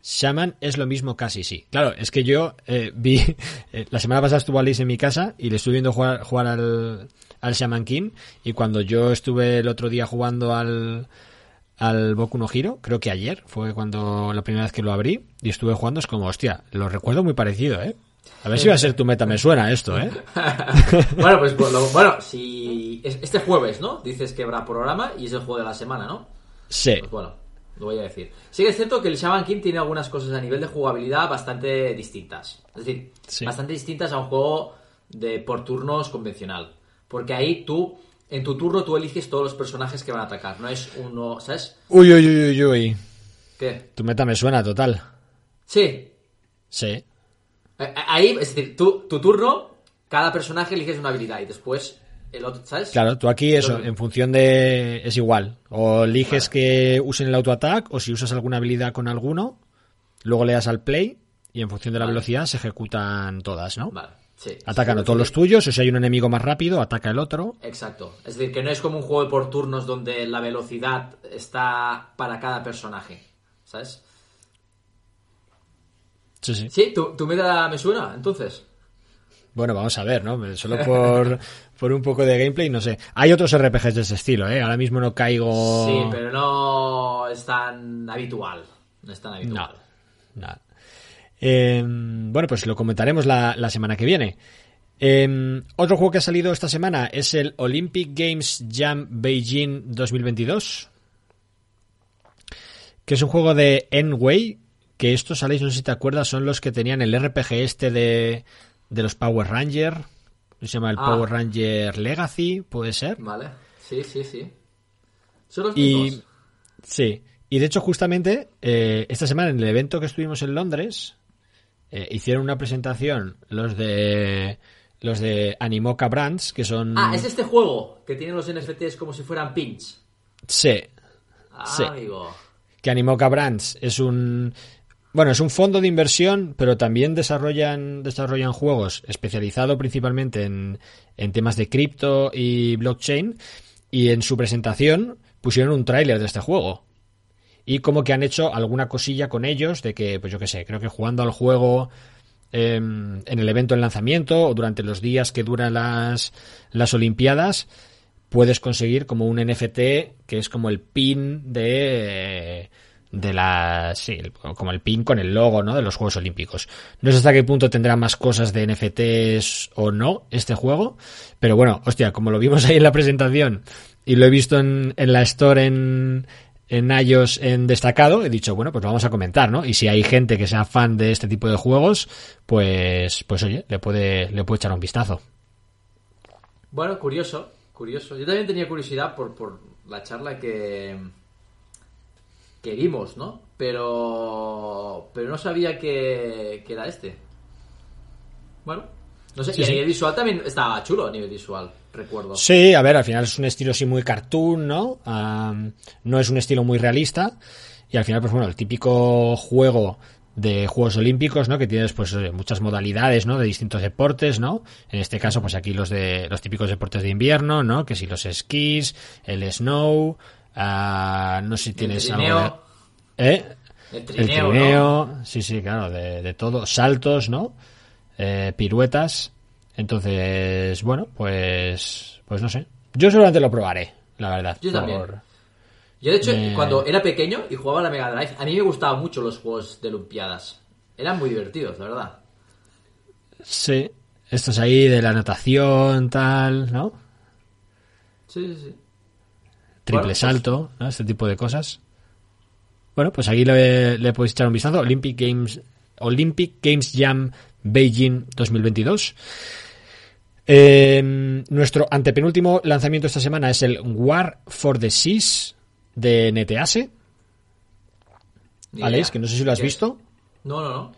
Shaman es lo mismo casi, sí. Claro, es que yo eh, vi... eh, la semana pasada estuvo Alice en mi casa y le estuve viendo jugar, jugar al, al Shaman King y cuando yo estuve el otro día jugando al, al Boku no Hero, creo que ayer fue cuando la primera vez que lo abrí y estuve jugando, es como, hostia, lo recuerdo muy parecido, ¿eh? A ver si va a ser tu meta, me suena esto, ¿eh? bueno, pues bueno, bueno, si es- este jueves, ¿no? Dices que habrá programa y es el juego de la semana, ¿no? Sí. Pues bueno, lo voy a decir. Sí que es cierto que el Shaman King tiene algunas cosas a nivel de jugabilidad bastante distintas. Es decir, Sí. bastante distintas a un juego de por turnos convencional. Porque ahí tú, en tu turno, tú eliges todos los personajes que van a atacar. No es uno, ¿sabes? Uy, uy, uy, uy, uy. ¿Qué? Tu meta me suena total. Sí. Sí. Ahí, es decir, tú, tu turno, cada personaje eliges una habilidad y después el otro, ¿sabes? Claro, tú aquí eso, en función de... es igual. O eliges que usen el autoataque o si usas alguna habilidad con alguno, luego le das al play y en función de la Vale. velocidad se ejecutan todas, ¿no? Vale, sí. Atacan Sí, a todos los tuyos, o si hay un enemigo más rápido, ataca el otro. Exacto. Es decir, que no es como un juego por turnos donde la velocidad está para cada personaje. ¿Sabes? Sí, sí. Sí, tu, tu meta me suena, entonces. Bueno, vamos a ver, ¿no? Solo por, por un poco de gameplay, no sé. Hay otros RPGs de ese estilo, ¿eh? Ahora mismo no caigo... Sí, pero no es tan habitual. No es tan habitual. Eh, bueno, pues lo comentaremos la, la semana que viene. Eh, otro juego que ha salido esta semana es el Olympic Games Jam Beijing 2022. Que es un juego de N-Way. Que estos, sabéis, no sé si te acuerdas, son los que tenían el RPG este de, de los Power Ranger. Se llama el Ah. Power Ranger Legacy, puede ser. Vale. Sí, sí, sí. Son los Y mismos. sí, y de hecho justamente eh, esta semana en el evento que estuvimos en Londres eh, hicieron una presentación los de los de Animoca Brands que son Ah, es este juego que tiene los NFTs como si fueran pins. sí, Ah, Sí. amigo. que Animoca Brands es un bueno, es un fondo de inversión, pero también desarrollan desarrollan juegos especializado principalmente en, en temas de cripto y blockchain y en su presentación pusieron un tráiler de este juego. Y como que han hecho alguna cosilla con ellos de que, pues yo qué sé, creo que jugando al juego eh, en el evento de lanzamiento o durante los días que duran las, las Olimpiadas, puedes conseguir como un NFT que es como el pin de de la sí, como el pin con el logo, ¿no? de los Juegos Olímpicos. No sé hasta qué punto tendrá más cosas de NFTs o no este juego, pero bueno, hostia, como lo vimos ahí en la presentación y lo he visto en, en la store en en iOS en destacado, he dicho, bueno, pues lo vamos a comentar, ¿no? Y si hay gente que sea fan de este tipo de juegos, pues pues oye, le puede le puede echar un vistazo. Bueno, curioso, curioso. Yo también tenía curiosidad por, por la charla que, que vimos, ¿no? Pero, pero no sabía que, que era este. Bueno, no sé, Sí, y a sí. nivel visual también estaba chulo a nivel visual, recuerdo. Sí, a ver, al final es un estilo así muy cartoon, ¿no? No es un estilo muy realista. Y al final, pues bueno, el típico juego de Juegos Olímpicos, ¿no? Que tienes pues eh, muchas modalidades, ¿no? De distintos deportes, ¿no? En este caso, pues aquí los de los típicos deportes de invierno, ¿no? Que si los esquís, el snow, ah, no sé si tienes algo trineo. de... ¿Eh? El El trineo, ¿no? trineo, sí, sí, claro, de, de todo. Saltos, ¿no? Eh, piruetas. Entonces, bueno, pues, pues no sé. Yo seguramente lo probaré, la verdad. Yo también. por- Yo, de hecho, Me- cuando era pequeño y jugaba a la Mega Drive, a mí me gustaban mucho los juegos de Olimpiadas. Eran muy divertidos, la verdad. Sí, estos ahí de la natación, tal, ¿no? Sí, sí, sí. Triple Bueno, pues- salto, ¿no? Este tipo de cosas. Bueno, pues aquí le, le podéis echar un vistazo. Olympic Games, Olympic Games Jam Beijing 2022. Eh, nuestro antepenúltimo lanzamiento esta semana es el War for the Seas de Netease. Ni Alex, que no sé si lo has visto. No, no, no.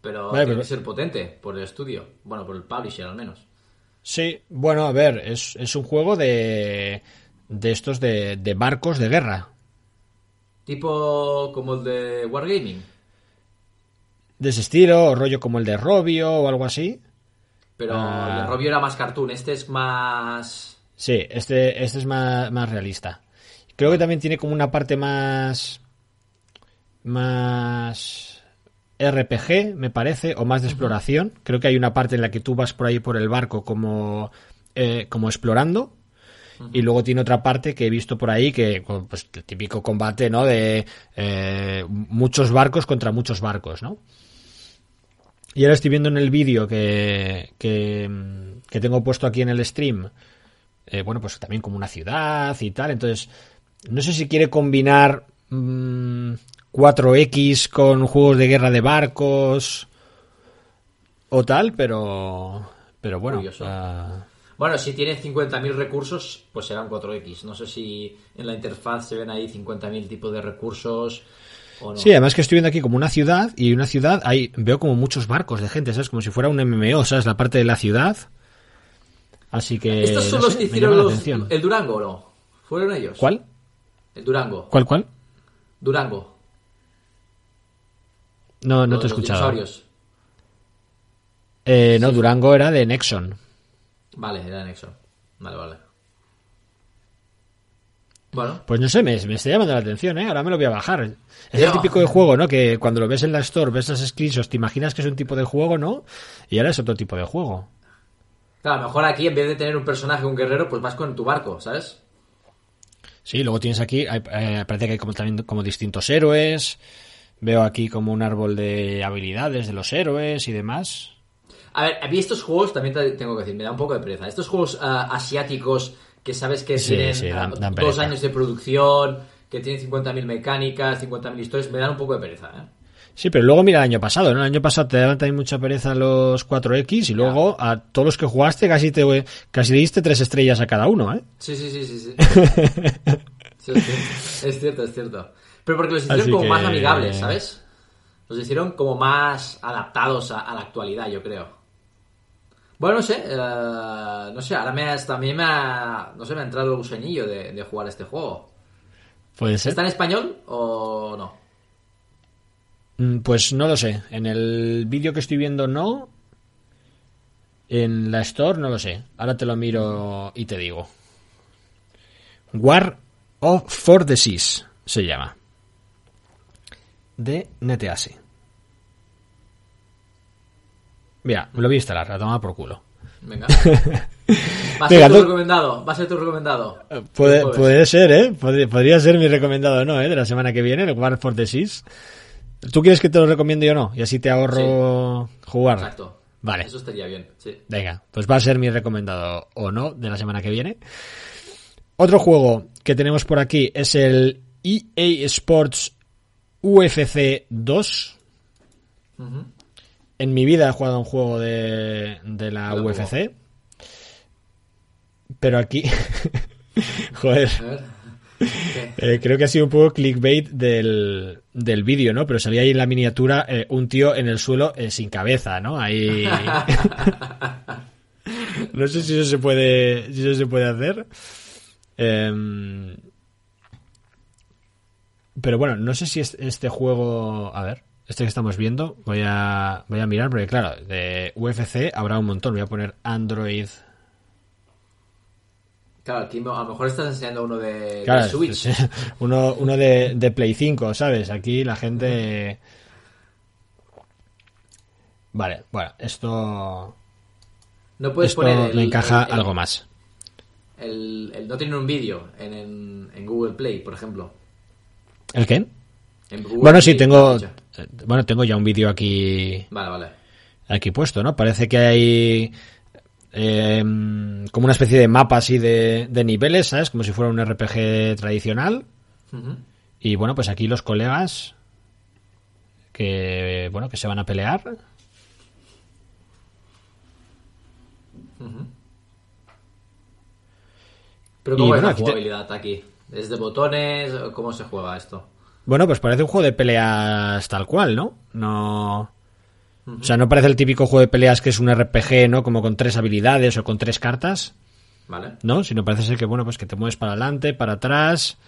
Pero Vale, tiene pero- que ser potente por el estudio. Bueno, por el publisher al menos. Sí, bueno, a ver, es, es un juego de, de estos de, de barcos de guerra. Tipo como el de Wargaming. De ese estilo, o rollo como el de Robio o algo así. Pero Ah. el de Robio era más cartoon. Este es más... Sí, este, este es más, más realista. Creo que también tiene como una parte más. más. RPG, me parece, o más de exploración. Creo que hay una parte en la que tú vas por ahí por el barco como. eh, como explorando. Y luego tiene otra parte que he visto por ahí que, pues, el típico combate, ¿no? De eh, muchos barcos contra muchos barcos, ¿no? Y ahora estoy viendo en el vídeo que, que, que tengo puesto aquí en el stream, eh, bueno, pues también como una ciudad y tal. Entonces, no sé si quiere combinar mm, 4X con juegos de guerra de barcos o tal, pero pero bueno. Bueno, si tiene 50.000 recursos, pues serán 4X. No sé si en la interfaz se ven ahí 50.000 tipos de recursos no. Sí, además que estoy viendo aquí como una ciudad y una ciudad ahí veo como muchos barcos de gente, ¿sabes? Como si fuera un MMO, ¿sabes? La parte de la ciudad. Así que ¿Estos son no los sé, que hicieron los, el Durango no? ¿Fueron ellos? ¿Cuál? El Durango. ¿Cuál cuál? Durango. No, no te he escuchado. dinosaurios. Eh, no, Durango era de Nexon. Vale, era Nexon. Vale, vale. Bueno, Pues no sé, me, me está llamando la atención, ¿eh? Ahora me lo voy a bajar. Es el típico de juego, ¿no? Que cuando lo ves en la store, ves las screenshots, te imaginas que es un tipo de juego, ¿no? Y ahora es otro tipo de juego. claro, mejor aquí en vez de tener un personaje, un guerrero, pues vas con tu barco, ¿sabes? Sí, luego tienes aquí, hay- eh, parece que hay como también como distintos héroes. Veo aquí como un árbol de habilidades de los héroes y demás. A ver, a mí estos juegos, también te tengo que decir, me da un poco de pereza. Estos juegos ah, asiáticos que sabes que Sí, tienen sí, ah, dan- dan dos años de producción, que tienen 50.000 mecánicas, 50.000 historias, me dan un poco de pereza, ¿eh? Sí, pero luego mira el año pasado, ¿no? El año pasado te daban también mucha pereza los 4X y luego a todos los que jugaste casi te casi le diste tres estrellas a cada uno, ¿eh? Sí, sí, sí, sí. sí. Sí, es, cierto, es cierto, es cierto. Pero porque los hicieron Así como que- más amigables, ¿sabes? Los hicieron como más adaptados a, a la actualidad, yo creo. Bueno, no sé, eh, no sé, ahora me ha, también me ha, no sé, me ha entrado el gusanillo de, de jugar este juego. Puede ser. ¿Está en español o no? Mm, Pues no lo sé. En el vídeo que estoy viendo no. En la Store no lo sé. Ahora te lo miro y te digo. War of for the Seas se llama. De Netease. Mira, lo voy a instalar, a tomar por culo. Venga. Va a ser Venga, tu tú- recomendado, va a ser tu recomendado. Puede, El jueves. puede ser, ¿eh? Pod- Podría ser mi recomendado o no, ¿eh? De la semana que viene, el War for the Seas. ¿Tú quieres que te lo recomiende yo o no? Y así te ahorro jugar. Exacto. Vale. Eso estaría bien, sí. Venga, pues va a ser mi recomendado o no de la semana que viene. Otro juego que tenemos por aquí es el EA Sports UFC 2. Ujú. En mi vida he jugado a un juego de, de la. UFC. Pero aquí. Joder. Eh, creo que ha sido un poco clickbait del, del vídeo, ¿no? Pero salía ahí en la miniatura eh, un tío en el suelo eh, sin cabeza, ¿no? Ahí. no sé si eso se puede. Si eso se puede hacer. Em, pero bueno, no sé si es- este juego. A ver, este que estamos viendo. Voy a, voy a mirar, porque claro, de UFC habrá un montón. Voy a poner Android. Claro, aquí a lo mejor estás enseñando uno de, Switch. es- uno, uno de, de Play 5, ¿sabes? Aquí la gente. Vale, bueno, esto. No puedes esto poner el, me encaja el- el- algo más. El, no tiene un vídeo en, en, en Google Play, por ejemplo. ¿El qué? Bueno, sí, tengo. Bueno, tengo ya un vídeo aquí. Vale, vale. Aquí puesto, ¿no? Parece que hay. eh, como una especie de mapa así de, de niveles, ¿sabes? Como si fuera un RPG tradicional. Y bueno, pues aquí los colegas. Que. Bueno, que se van a pelear. Pero Y ¿cómo es bueno, la aquí te- jugabilidad aquí? ¿Es de botones? ¿Cómo se juega esto? Bueno, pues parece un juego de peleas tal cual, ¿no? No. O sea, no parece el típico juego de peleas que es un RPG, ¿no? Como con tres habilidades o con tres cartas, ¿Vale? ¿no? Sino parece ser que, bueno, pues que te mueves para adelante, para atrás,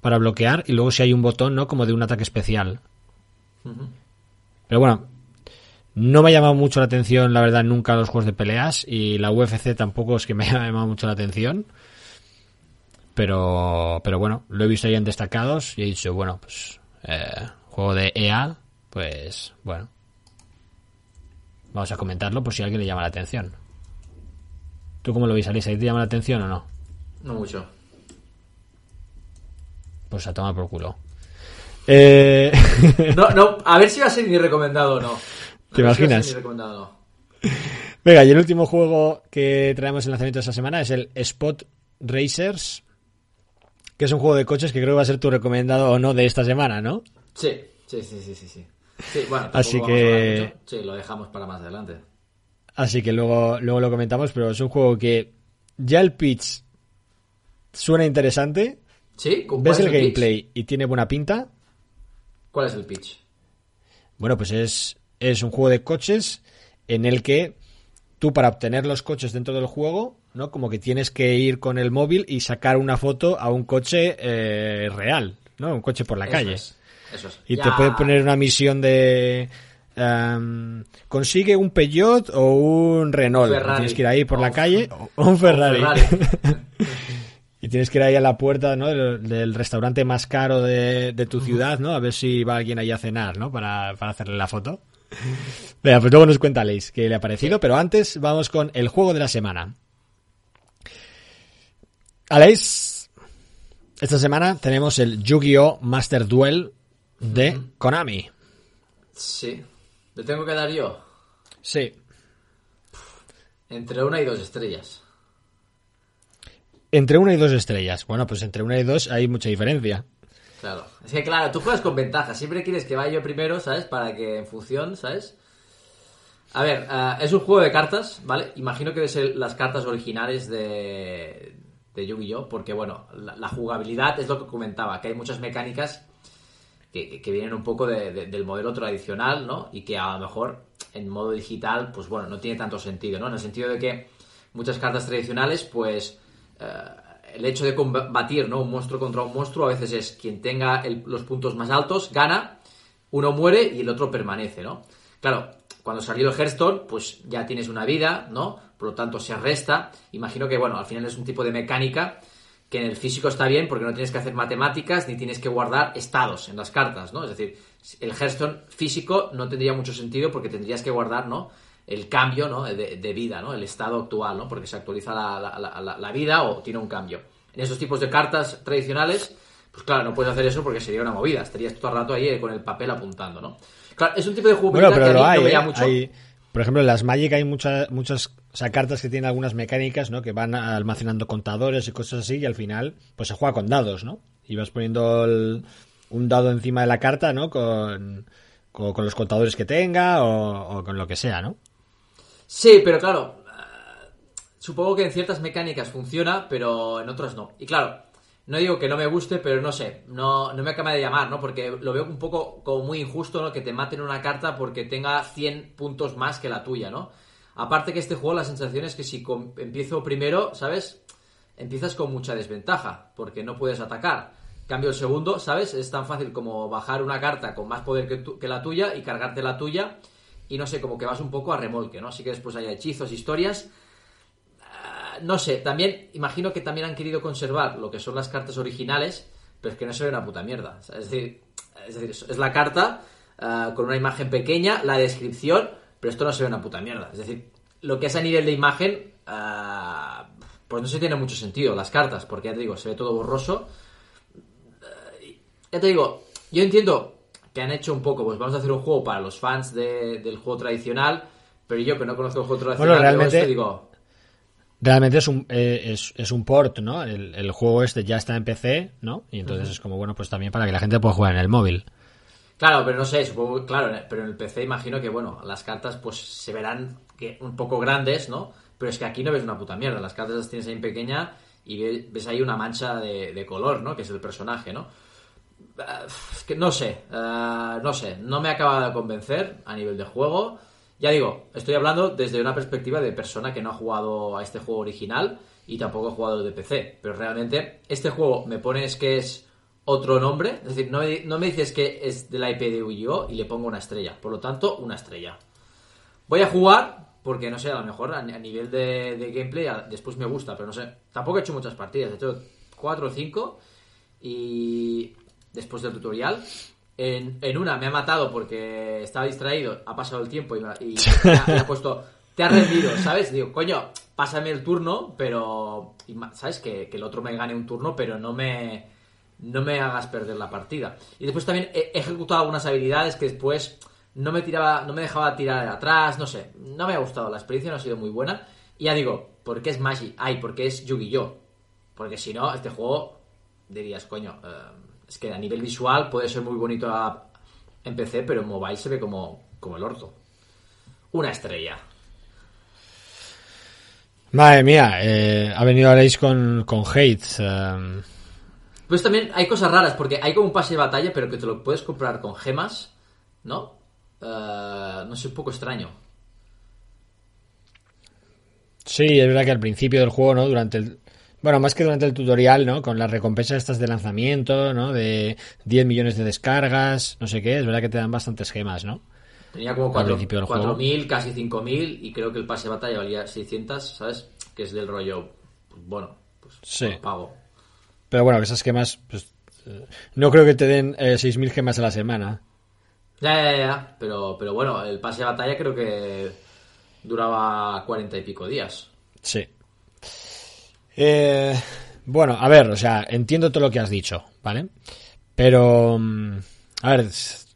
para bloquear y luego si hay un botón, ¿no? Como de un ataque especial. Pero bueno, no me ha llamado mucho la atención, la verdad, nunca los juegos de peleas y la UFC tampoco es que me haya llamado mucho la atención. Pero, pero bueno, lo he visto ahí en destacados y he dicho, bueno, pues eh, juego de EA, pues bueno, vamos a comentarlo por si a alguien le llama la atención. ¿Tú cómo lo ves, Alisa? ¿Ahí te llama la atención o no? No mucho. Pues a tomar por culo. Eh... No, no, a ver si va a ser mi recomendado o no. A ¿Te si imaginas? no. Venga, y el último juego que traemos en lanzamiento esta semana es el Spot Racers. Que es un juego de coches que creo que va a ser tu recomendado o no de esta semana, ¿no? Sí, sí, sí, sí, sí. sí. bueno, Así que... Sí, lo dejamos para más adelante. Así que luego, luego lo comentamos, pero es un juego que ya el pitch suena interesante. ¿Sí? ¿Ves el, gameplay y tiene buena pinta? ¿Cuál es el pitch? Bueno, pues es, es un juego de coches en el que tú para obtener los coches dentro del juego, ¿no? Como que tienes que ir con el móvil y sacar una foto a un coche eh, real, ¿no? Un coche por la calle. eso es. Y te puede poner una misión de... Em, consigue un Peugeot o un Renault. Tienes que ir ahí por la calle o un Ferrari. y tienes que ir ahí a la puerta ¿no? del, restaurante más caro de, tu ciudad, ¿no? A ver si va alguien ahí a cenar, ¿no? Para, para hacerle la foto. Venga, pues luego nos cuenta Leis que le ha parecido, pero antes vamos con el juego de la semana. Aleix, esta semana tenemos el Yu-Gi-Oh! Master Duel de Konami. Sí. ¿Le tengo que dar yo? Sí. Entre una y dos estrellas. Entre una y dos estrellas. Bueno, pues entre una y dos hay mucha diferencia. Claro. Es que claro, tú juegas con ventaja. Siempre quieres que vaya yo primero, ¿sabes? Para que en función, ¿sabes? A ver, eh, es un juego de cartas, ¿vale? Imagino que deben ser las cartas originales de, de Yu-Gi-Oh! Porque, bueno, la, jugabilidad es lo que comentaba, que hay muchas mecánicas que, vienen un poco del modelo tradicional, ¿no? Y que a lo mejor en modo digital, pues bueno, no tiene tanto sentido, ¿no? En el sentido de que muchas cartas tradicionales, pues... Eh, el hecho de combatir ¿no? un monstruo contra un monstruo a veces es quien tenga los puntos más altos gana, uno muere y el otro permanece, ¿no? Claro, cuando salió el Hearthstone, pues ya tienes una vida, ¿no? Por lo tanto se resta. Imagino que, bueno, al final es un tipo de mecánica que en el físico está bien porque no tienes que hacer matemáticas ni tienes que guardar estados en las cartas, ¿no? Es decir, el Hearthstone físico no tendría mucho sentido porque tendrías que guardar, ¿no? el cambio ¿no? de, vida, ¿no? el estado actual, ¿no? porque se actualiza la, vida o tiene un cambio. En esos tipos de cartas tradicionales, pues claro, no puedes hacer eso porque sería una movida, estarías todo el rato ahí con el papel apuntando, ¿no? Claro, es un tipo de juego bueno, pero que lo hay, ¿eh? mucho. por ejemplo, en las Magic hay muchas, muchas cartas que tienen algunas mecánicas, ¿no? Que van almacenando contadores y cosas así y al final, pues se juega con dados, ¿no? Y vas poniendo un dado encima de la carta, ¿no? Con, con, los contadores que tenga o, o con lo que sea, ¿no? Sí, pero claro, eh, supongo que en ciertas mecánicas funciona, pero en otras no. Y claro, no digo que no me guste, pero no sé, no, no me acaba de llamar, ¿no? Porque lo veo un poco como muy injusto, ¿no? Que te maten una carta porque tenga 100 puntos más que la tuya, ¿no? Aparte que este juego la sensación es que si empiezo primero, ¿sabes? Empiezas con mucha desventaja, porque no puedes atacar. Cambio el segundo, ¿sabes? Es tan fácil como bajar una carta con más poder que, que la tuya y cargarte la tuya y no sé, como que vas un poco a remolque, ¿no? Así que después hay hechizos, historias. Ah, no sé, también imagino que también han querido conservar lo que son las cartas originales, pero es que no se una puta mierda. Es decir, es, decir, es la carta ah, con una imagen pequeña, la descripción, pero esto no se ve una puta mierda. Es decir, lo que es a nivel de imagen, uh, pues no se tiene mucho sentido las cartas, porque ya te digo, se ve todo borroso. ya te digo, yo entiendo que han hecho un poco, pues vamos a hacer un juego para los fans del juego tradicional, pero yo que no conozco el juego tradicional, bueno, realmente, digo... Realmente es un, eh, es, un port, ¿no? El, juego este ya está en PC, ¿no? Y entonces es como, bueno, pues también para que la gente pueda jugar en el móvil. Claro, pero no sé, supongo, claro, pero en el PC imagino que, bueno, las cartas pues se verán un poco grandes, ¿no? Pero es que aquí no ves una puta mierda, las cartas las tienes ahí en pequeña y ves, ahí una mancha de, color, ¿no? Que es el personaje, ¿no? Que no sé, eh, no sé, no me acaba de convencer a nivel de juego. Ya digo, estoy hablando desde una perspectiva de persona que no ha jugado a este juego original y tampoco ha jugado de PC. Pero realmente, este juego me pones que es otro nombre, es decir, no me, dices que es de la IP de Wii y le pongo una estrella. Por lo tanto, una estrella. Voy a jugar porque no sé, a lo mejor a, nivel de, de gameplay después me gusta, pero no sé. Tampoco he hecho muchas partidas, he hecho 4 o 5 y después del tutorial. En, en, una me ha matado porque estaba distraído, ha pasado el tiempo y, me, ha, puesto, te ha rendido, ¿sabes? Digo, coño, pásame el turno, pero, ¿sabes? Que, el otro me gane un turno, pero no me, no me hagas perder la partida. Y después también he ejecutado algunas habilidades que después no me tiraba, no me dejaba tirar atrás, no sé, no me ha gustado, la experiencia no ha sido muy buena. Y ya digo, ¿por qué es Magic? Ay, porque es Yu-Gi-Oh! Porque si no, este juego dirías, coño, eh, es que a nivel visual puede ser muy bonito a- en PC, pero en mobile se ve como, como el orto. Una estrella. Madre mía, eh, ha venido Aleix con, con hate. Pues también hay cosas raras, porque hay como un pase de batalla, pero que te lo puedes comprar con gemas, ¿no? Eh, no sé, un poco extraño. Sí, es verdad que al principio del juego, ¿no? Durante el... Bueno, más que durante el tutorial, ¿no? Con las recompensas estas de lanzamiento, ¿no? De 10 millones de descargas, no sé qué, es verdad que te dan bastantes gemas, ¿no? Tenía como Al cuatro- principio del juego. 4.000, casi 5.000, y creo que el pase de batalla valía 600, ¿sabes? Que es del rollo, pues, bueno, pues Sí. pago. Pero bueno, esas gemas, pues... eh, No creo que te den eh, 6.000 gemas a la semana. Ya, ya, ya, pero, pero bueno, el pase de batalla creo que duraba 40 y pico días. Sí. Eh, bueno, a ver, o sea, entiendo todo lo que has dicho, ¿vale? Pero, mm, a ver,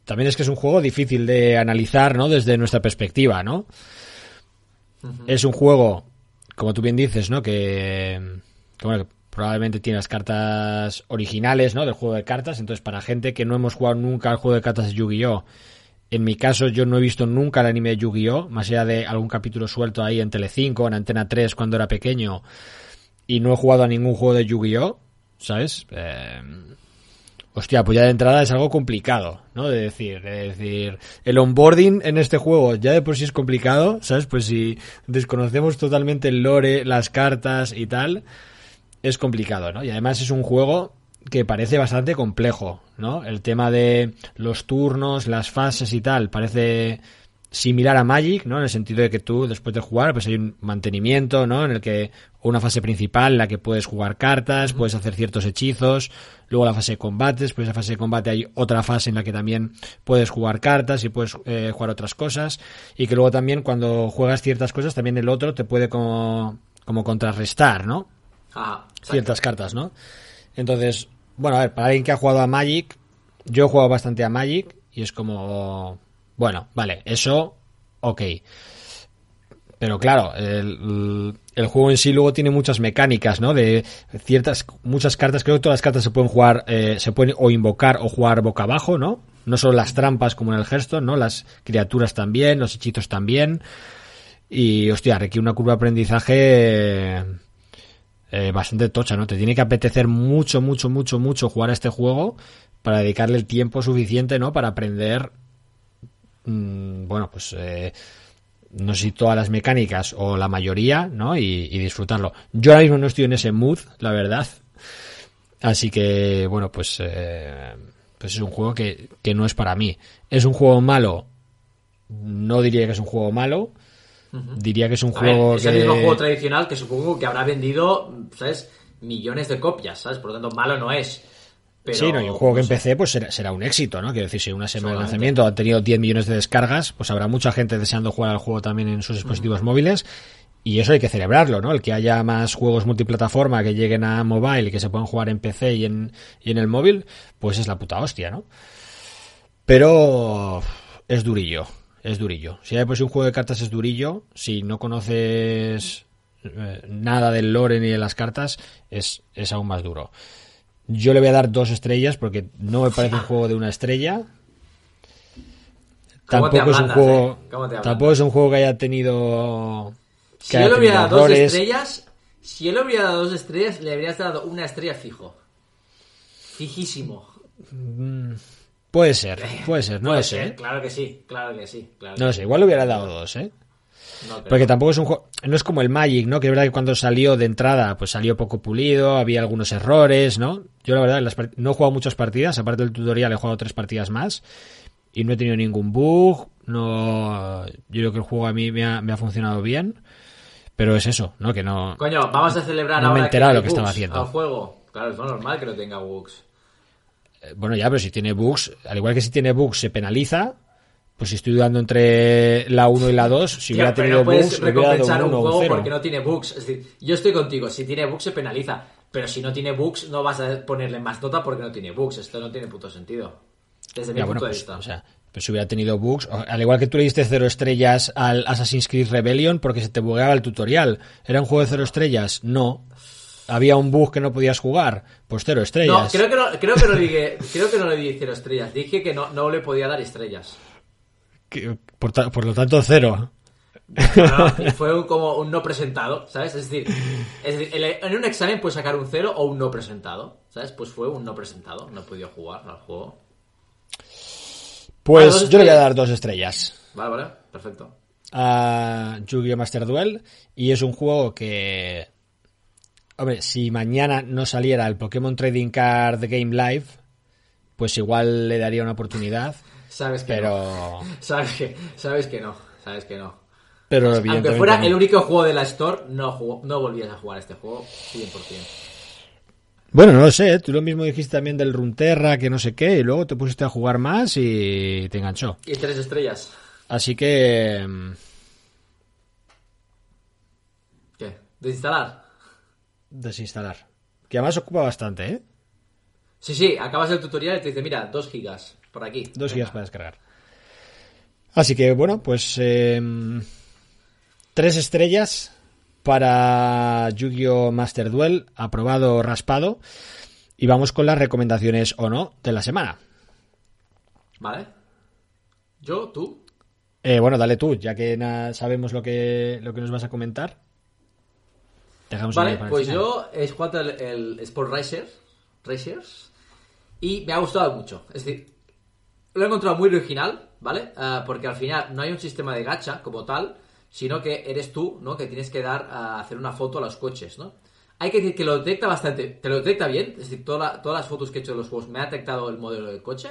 también es que es un juego difícil de analizar, ¿no? Desde nuestra perspectiva, ¿no? Es un juego, como tú bien dices, ¿no? Que, que, bueno, que probablemente tiene las cartas originales, ¿no? Del juego de cartas. Entonces, para gente que no hemos jugado nunca al juego de cartas de Yu-Gi-Oh! En mi caso, yo no he visto nunca el anime de Yu-Gi-Oh! Más allá de algún capítulo suelto ahí en Telecinco, en Antena 3 cuando era pequeño. Y no he jugado a ningún juego de Yu-Gi-Oh! ¿Sabes? Eh, Hostia, pues ya de entrada es algo complicado, ¿no? De decir, de decir, el onboarding en este juego ya de por sí es complicado, ¿sabes? Pues si desconocemos totalmente el lore, las cartas y tal, es complicado, ¿no? Y además es un juego que parece bastante complejo, ¿no? El tema de los turnos, las fases y tal, parece similar a Magic, ¿no? En el sentido de que tú, después de jugar, pues hay un mantenimiento, ¿no? En el que una fase principal en la que puedes jugar cartas, puedes hacer ciertos hechizos, luego la fase de combate, después de la fase de combate hay otra fase en la que también puedes jugar cartas y puedes eh, jugar otras cosas, y que luego también cuando juegas ciertas cosas, también el otro te puede como, como contrarrestar, ¿no? Ciertas cartas, ¿no? Entonces, bueno, a ver, para alguien que ha jugado a Magic, yo he jugado bastante a Magic y es como, bueno, vale, eso, ok. Pero claro, el, juego en sí luego tiene muchas mecánicas, ¿no? De ciertas, muchas cartas, creo que todas las cartas se pueden jugar, eh, se pueden o invocar o jugar boca abajo, ¿no? No solo las trampas como en el Hearthstone, ¿no? Las criaturas también, los hechizos también. Y, hostia, requiere una curva de aprendizaje eh, bastante tocha, ¿no? Te tiene que apetecer mucho, mucho, mucho, mucho jugar a este juego para dedicarle el tiempo suficiente, ¿no? Para aprender, mm, bueno, pues, eh, no sé si todas las mecánicas o la mayoría, ¿no? Y, disfrutarlo. Yo ahora mismo no estoy en ese mood, la verdad. Así que, bueno, pues, eh, pues es un juego que, que no es para mí. Es un juego malo. No diría que es un juego malo. Diría que es un A ver, juego es que... el mismo juego tradicional que supongo que habrá vendido, ¿sabes? Millones de copias, ¿sabes? Por lo tanto, malo no es. Pero, sí, no, y un juego que empecé pues será, será un éxito, ¿no? Quiero decir, si una semana de lanzamiento ha tenido 10 millones de descargas, pues habrá mucha gente deseando jugar al juego también en sus dispositivos móviles. Y eso hay que celebrarlo, ¿no? El que haya más juegos multiplataforma que lleguen a mobile y que se puedan jugar en PC y en, y en el móvil, pues es la puta hostia, ¿no? Pero es durillo, es durillo. Si hay pues un juego de cartas es durillo, si no conoces eh, nada del lore ni de las cartas, es, es aún más duro. Yo le voy a dar dos estrellas porque no me parece un juego de una estrella. ¿Cómo te Tampoco es un juego. eh? ¿Cómo te Tampoco es un juego que haya tenido. que Si haya yo le hubiera dado dos estrellas, si yo le hubiera dado dos estrellas, le habrías dado una estrella fijo. Fijísimo. Puede ser, puede ser, no Puede lo sé. ser, ¿eh? Claro que sí, claro que sí. Claro No lo sé, igual le hubiera dado dos, ¿eh? no creo. Porque tampoco es un juego. No es como el Magic, ¿no? Que es verdad que cuando salió de entrada, pues salió poco pulido, había algunos errores, ¿no? Yo la verdad las part- no he jugado muchas partidas, aparte del tutorial he jugado tres partidas más. Y no he tenido ningún bug. No. Yo creo que el juego a mí me ha, me ha funcionado bien. Pero es eso, ¿no? Que no. Coño, vamos a celebrar No me he ahora enterado lo que estaba haciendo. al juego. Claro, es normal que no tenga bugs. Eh, Bueno, ya, pero si tiene bugs, al igual que si tiene bugs se penaliza. Pues si estoy dudando entre la 1 y la 2, si Tío, hubiera tenido no puedes bugs, dado recompensar un un 1 o un juego 0. porque no tiene bugs. Es decir, yo estoy contigo, si tiene bugs se penaliza. Pero si no tiene bugs, no vas a ponerle más nota porque no tiene bugs. Esto no tiene puto sentido. Desde mi Ya, punto bueno, de pues, vista. o sea, pues si hubiera tenido bugs, al igual que tú le diste cero estrellas al Assassin's Creed Rebellion porque se te bugueaba el tutorial. ¿Era un juego de cero estrellas? No. Había un bug que no podías jugar, pues cero No, estrellas. creo que no, creo que no dije, creo que no le di cero estrellas. Dije que no, no le podía dar estrellas. Que- por, ta- por lo tanto, cero. No, no, fue un- como un no presentado, ¿sabes? Es decir, es decir, en un examen puedes sacar un cero o un no presentado, ¿sabes? Pues fue un no presentado, no podido jugar al juego. Pues yo le voy a dar dos estrellas Vale, vale, perfecto. a Yu-Gi-Oh! Master Duel y es un juego que... Hombre, si mañana no saliera el Pokémon Trading Card Game Live, pues igual le daría una oportunidad, Sabes que no. pero... Sabes que, sabes que no, sabes que no. Pero Aunque fuera no. el único juego de la Store, no, jugó- no volvías a jugar este juego 100%. Bueno, no lo sé, tú lo mismo dijiste también del Runterra, que no sé qué, y luego te pusiste a jugar más y te enganchó. Y tres estrellas. Así que... mm, ¿Qué? ¿Desinstalar? Desinstalar. Que además ocupa bastante, ¿eh? Sí, sí, acabas el tutorial y te dice, mira, 2 gigas, por aquí. Dos Venga. días para descargar. Así que bueno, pues eh, tres estrellas para Yu-Gi-Oh! Master Duel, aprobado raspado. Y vamos con las recomendaciones o no de la semana. ¿Vale? ¿Yo? ¿Tú? Eh, bueno, dale tú, ya que sabemos lo que, lo que nos vas a comentar. Dejamos Vale, el pues yo he jugado el, el Sport Racer, Racers y me ha gustado mucho. Es decir, lo he encontrado muy original, ¿vale? Ah, porque al final no hay un sistema de gacha como tal, sino que eres tú, ¿no? Que tienes que dar a hacer una foto a los coches, ¿no? Hay que decir que lo detecta bastante, te lo detecta bien, es decir, toda la- todas las fotos que he hecho de los juegos me ha detectado el modelo del coche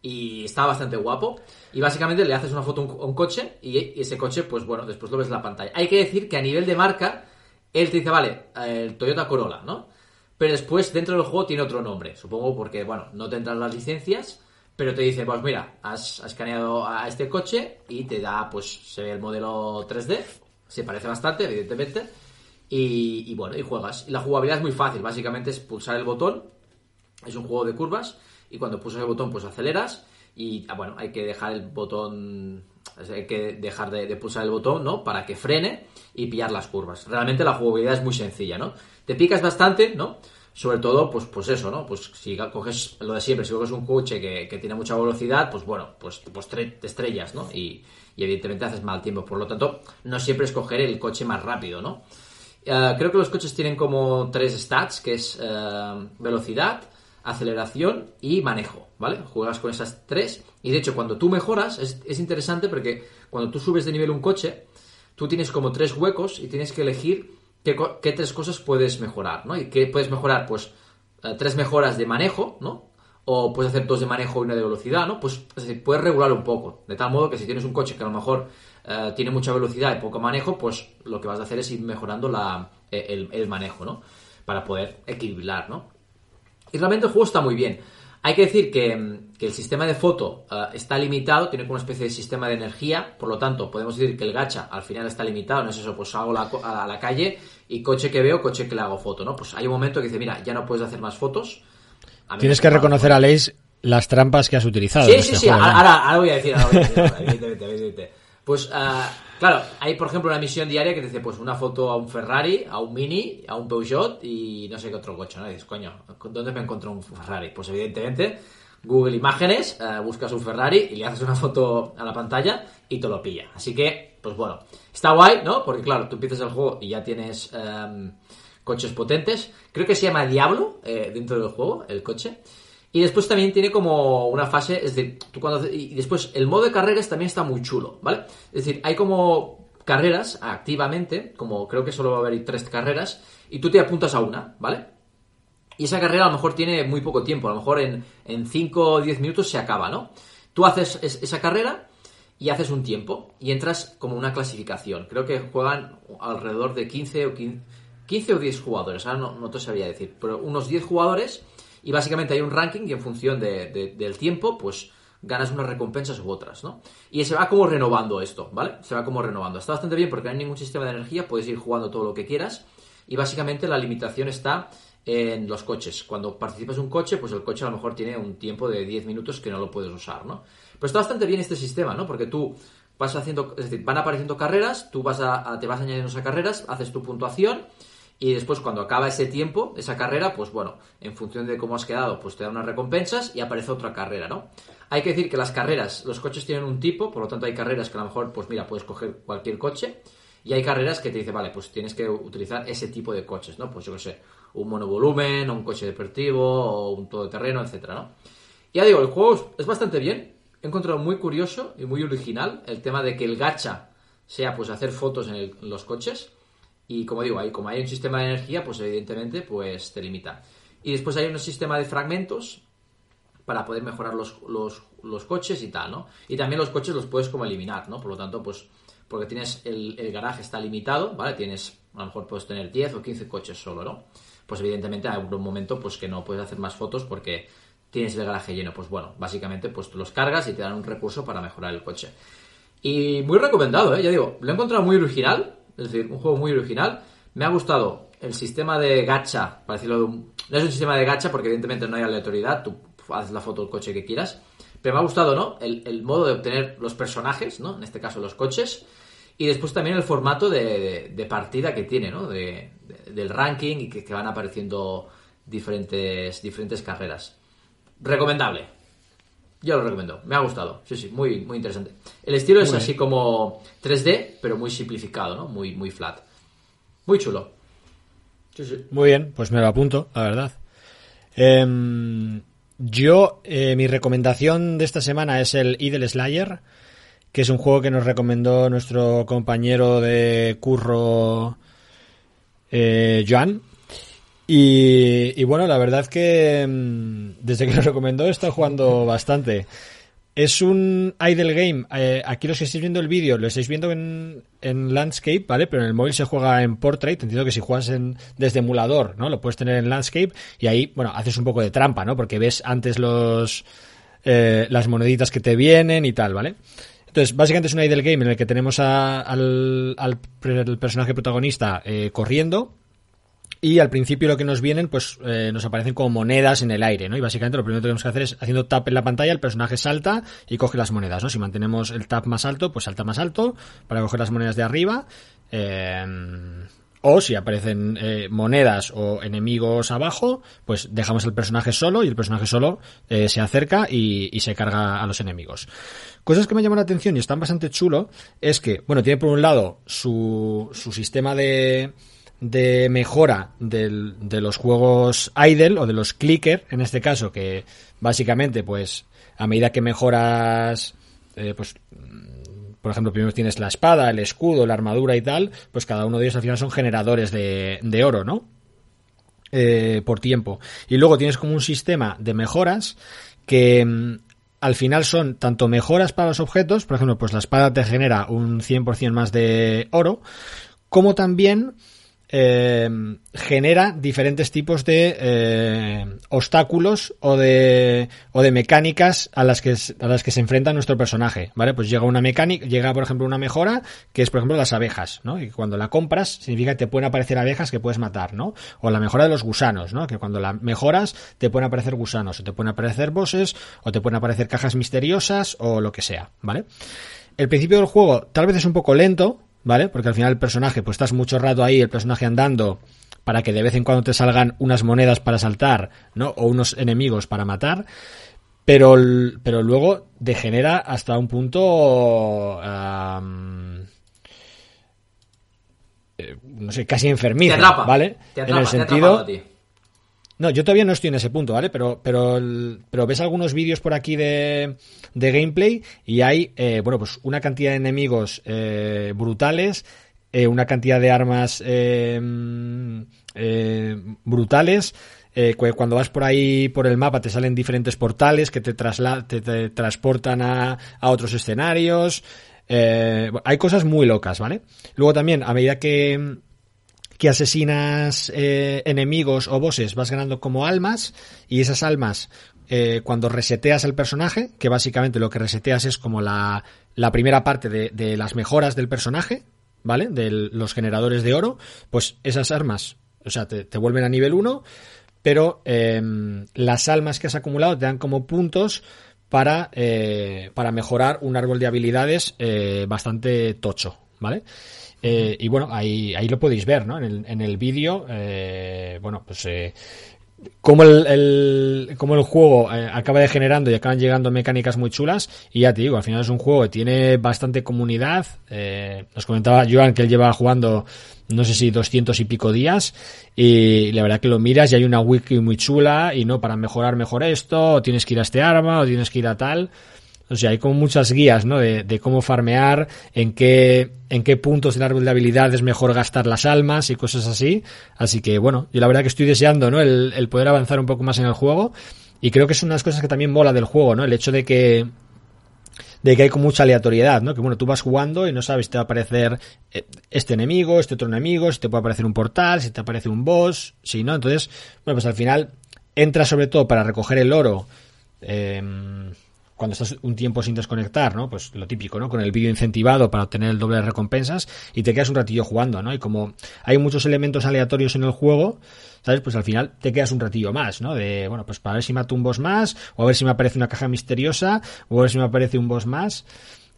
y está bastante guapo. Y básicamente le haces una foto a un, a un coche y, y ese coche, pues bueno, después lo ves en la pantalla. Hay que decir que a nivel de marca, él te dice, vale, el Toyota Corolla, ¿no? Pero después dentro del juego tiene otro nombre, supongo porque, bueno, no tendrás las licencias, pero te dice, pues mira, has, escaneado a este coche y te da, pues se ve el modelo 3D, se parece bastante, evidentemente, y, bueno, y juegas. Y la jugabilidad es muy fácil, básicamente es pulsar el botón, es un juego de curvas y cuando pulsas el botón pues aceleras y ah, bueno, hay que dejar el botón hay que dejar de, de pulsar el botón, ¿no? Para que frene y pillar las curvas. Realmente la jugabilidad es muy sencilla, ¿no? Te picas bastante, ¿no? Sobre todo, pues, pues eso, ¿no? Pues si coges lo de siempre, si coges un coche que, que tiene mucha velocidad, pues bueno, pues, pues te estrellas, ¿no? Y, evidentemente haces mal tiempo. Por lo tanto, no siempre escoger el coche más rápido, ¿no? Eh, creo que los coches tienen como tres stats, que es eh, velocidad, aceleración y manejo, ¿vale? Juegas con esas tres y de hecho cuando tú mejoras es interesante porque cuando tú subes de nivel un coche, tú tienes como tres huecos y tienes que elegir qué, tres cosas puedes mejorar, ¿no? Y qué puedes mejorar, pues eh, tres mejoras de manejo, ¿no? O puedes hacer dos de manejo y una de velocidad, ¿no? Pues puedes regular un poco, de tal modo que si tienes un coche que a lo mejor eh, tiene mucha velocidad y poco manejo, pues lo que vas a hacer es ir mejorando la, eh, el, el manejo, ¿no? Para poder equilibrar, ¿no? Y realmente el juego está muy bien. Hay que decir que, mm, que el sistema de foto eh, está limitado, tiene como una especie de sistema de energía, por lo tanto, podemos decir que el gacha al final está limitado, no es eso, pues salgo la a la calle y coche que veo, coche que le hago foto, ¿no? Pues hay un momento que dice, mira, ya no puedes hacer más fotos. Tienes que reconocer a Leis las trampas que has utilizado. Sí, sí, este sí, juego, ahora, ¿no? ahora- ahora voy a decir, ahora voy a decir, evidentemente, evidentemente. Pues, ah, claro, hay por ejemplo una misión diaria que te dice, pues una foto a un Ferrari, a un Mini, a un Peugeot y no sé qué otro coche, ¿no? Dices, coño, ¿dónde me encuentro un Ferrari? Pues evidentemente, Google Imágenes, eh, buscas un Ferrari y le haces una foto a la pantalla y te lo pilla. Así que, pues bueno, está guay, ¿no? Porque claro, tú empiezas el juego y ya tienes em, coches potentes. Creo que se llama Diablo eh, dentro del juego, el coche. Y después también tiene como una fase, es decir, tú cuando y después el modo de carreras también está muy chulo, ¿vale? Es decir, hay como carreras activamente, como creo que solo va a haber tres carreras, y tú te apuntas a una, ¿vale? Y esa carrera a lo mejor tiene muy poco tiempo, a lo mejor en, en 5 o 10 minutos se acaba, ¿no? Tú haces es- esa carrera y haces un tiempo y entras como una clasificación. Creo que juegan alrededor de 15 o 15, 15 o 10 jugadores, ahora no, no te sabría decir, pero unos 10 jugadores y básicamente hay un ranking y en función de- de- del tiempo, pues ganas unas recompensas u otras, ¿no? Y se va como renovando esto, ¿vale? Se va como renovando. Está bastante bien porque no hay ningún sistema de energía, puedes ir jugando todo lo que quieras y básicamente la limitación está en los coches. Cuando participas en un coche, pues el coche a lo mejor tiene un tiempo de 10 minutos que no lo puedes usar, ¿no? Pero está bastante bien este sistema, ¿no? Porque tú vas haciendo, es decir, van apareciendo carreras, tú vas a, a- te vas añadiendo esas carreras, haces tu puntuación Y después, cuando acaba ese tiempo, esa carrera, pues bueno, en función de cómo has quedado, pues te da unas recompensas y aparece otra carrera, ¿no? Hay que decir que las carreras, los coches tienen un tipo, por lo tanto hay carreras que a lo mejor, pues mira, puedes coger cualquier coche. Y hay carreras que te dice, vale, pues tienes que utilizar ese tipo de coches, ¿no? Pues yo qué sé, un monovolumen, un coche deportivo, o un todoterreno, etcétera, ¿no? Ya digo, el juego es bastante bien. He encontrado muy curioso y muy original el tema de que el gacha sea pues hacer fotos en los coches y como digo, ahí, como hay un sistema de energía, pues evidentemente pues te limita. Y después hay un sistema de fragmentos para poder mejorar los, los, coches y tal, ¿no? Y también los coches los puedes como eliminar, ¿no? Por lo tanto, pues, porque tienes el, garaje está limitado, ¿vale? Tienes, a lo mejor puedes tener 10 o 15 coches solo, ¿no? Pues evidentemente hay un momento pues que no puedes hacer más fotos porque tienes el garaje lleno. Pues bueno, básicamente pues los cargas y te dan un recurso para mejorar el coche. Y muy recomendado, ¿eh? Ya digo, lo he encontrado muy original, es decir, un juego muy original. Me ha gustado el sistema de gacha, para decirlo de un... No es un sistema de gacha porque evidentemente no hay aleatoriedad, tú haces la foto del coche que quieras. Pero me ha gustado, ¿no? El, modo de obtener los personajes, ¿no? En este caso los coches. Y después también el formato de, partida que tiene, ¿no? De, del ranking y que, van apareciendo diferentes, diferentes carreras. Recomendable. Yo lo recomiendo. Me ha gustado. Sí, sí, muy, muy interesante. El estilo es así como 3D, pero muy simplificado, ¿no? Muy, muy flat. Muy chulo. Sí, sí. Muy bien, pues me lo apunto, la verdad. Em, yo, eh, mi recomendación de esta semana es el Idle Slayer, que es un juego que nos recomendó nuestro compañero de curro, eh, Joan. Y, bueno, la verdad que mm, desde que lo recomendó he estado jugando bastante. Es un idle game. Eh, aquí los que estáis viendo el vídeo lo estáis viendo en, landscape, ¿vale? Pero en el móvil se juega en portrait. Entiendo que si juegas en, desde emulador, ¿no? Lo puedes tener en landscape y ahí, bueno, haces un poco de trampa, ¿no? Porque ves antes los eh, las moneditas que te vienen y tal, ¿vale? Entonces, básicamente es un idle game en el que tenemos al, al, personaje protagonista eh, corriendo y al principio lo que nos vienen, pues eh, nos aparecen como monedas en el aire, ¿no? Y básicamente lo primero que tenemos que hacer es haciendo tap en la pantalla, el personaje salta y coge las monedas, ¿no? Si mantenemos el tap más alto, pues salta más alto para coger las monedas de arriba. Eh, o si aparecen eh, monedas o enemigos abajo, pues dejamos el personaje solo y el personaje solo se acerca y, y, se carga a los enemigos. Cosas que me llaman la atención y están bastante chulo es que, bueno, tiene por un lado su, su sistema de, de mejora de los juegos idle o de los clicker, en este caso, que básicamente, pues, a medida que mejoras, eh, pues, por ejemplo, primero tienes la espada, el escudo, la armadura y tal, pues cada uno de ellos al final son generadores de, de oro, ¿no? Eh, por tiempo. Y luego tienes como un sistema de mejoras que mm, al final son tanto mejoras para los objetos, por ejemplo, pues la espada te genera un 100% más de oro, como también eh, genera diferentes tipos de eh, obstáculos o de, o de mecánicas a las que a las que se enfrenta nuestro personaje, ¿vale? Pues llega una mecánica, llega por ejemplo una mejora que es por ejemplo las abejas, ¿no? Y cuando la compras significa que te pueden aparecer abejas que puedes matar, ¿no? O la mejora de los gusanos, ¿no? Que cuando la mejoras te pueden aparecer gusanos, o te pueden aparecer bosses, o te pueden aparecer cajas misteriosas o lo que sea, ¿vale? El principio del juego tal vez es un poco lento, ¿vale? Porque al final el personaje, pues estás mucho rato ahí, el personaje andando, para que de vez en cuando te salgan unas monedas para saltar, ¿no? O unos enemigos para matar. Pero, pero luego degenera hasta un punto. Eh, no sé, casi enfermizo, ¿vale? en el sentido. No, yo todavía no estoy en ese punto, ¿vale? Pero, pero, pero ves algunos vídeos por aquí de, de gameplay y hay, eh, bueno, pues una cantidad de enemigos eh, brutales, eh, una cantidad de armas brutales. cuando vas por ahí por el mapa te salen diferentes portales que te, transportan a, a, otros escenarios. hay cosas muy locas, ¿vale? Luego también, a medida que que asesinas eh, enemigos o bosses vas ganando como almas y esas almas eh, cuando reseteas el personaje, que básicamente lo que reseteas es como la, la primera parte de, de, las mejoras del personaje, ¿vale? De los generadores de oro, pues esas armas, o sea, te, te vuelven a nivel 1, pero em, las almas que has acumulado te dan como puntos para, eh, para mejorar un árbol de habilidades bastante tocho, ¿vale? Eh, y bueno, ahí, ahí lo podéis ver, ¿no? En el, en el vídeo, eh, bueno, pues eh, como el, el, como el juego eh, acaba degenerando y acaban llegando mecánicas muy chulas. Y ya te digo, al final es un juego que tiene bastante comunidad. Eh, nos comentaba Joan que él lleva jugando, no sé si 200 y pico días. Y la verdad que lo miras y hay una wiki muy chula. Y no, para mejorar mejor esto, o tienes que ir a este arma, o tienes que ir a tal. O sea, hay como muchas guías, ¿no? De, de, cómo farmear, en qué, en qué puntos del árbol de habilidad es mejor gastar las almas y cosas así. Así que, bueno, yo la verdad que estoy deseando, ¿no? El, poder avanzar un poco más en el juego. Y creo que es una de las cosas que también mola del juego, ¿no? El hecho de que, de que hay con mucha aleatoriedad, ¿no? Que bueno, tú vas jugando y no sabes si te va a aparecer este enemigo, este otro enemigo, si te puede aparecer un portal, si te aparece un boss, si no. Entonces, bueno, pues al final entra sobre todo para recoger el oro. Eh, cuando estás un tiempo sin desconectar, ¿no? Pues lo típico, ¿no? Con el vídeo incentivado para obtener el doble de recompensas y te quedas un ratillo jugando, ¿no? Y como hay muchos elementos aleatorios en el juego, ¿sabes? Pues al final te quedas un ratillo más, ¿no? De, bueno, pues para ver si mato un boss más, o a ver si me aparece una caja misteriosa, o a ver si me aparece un boss más.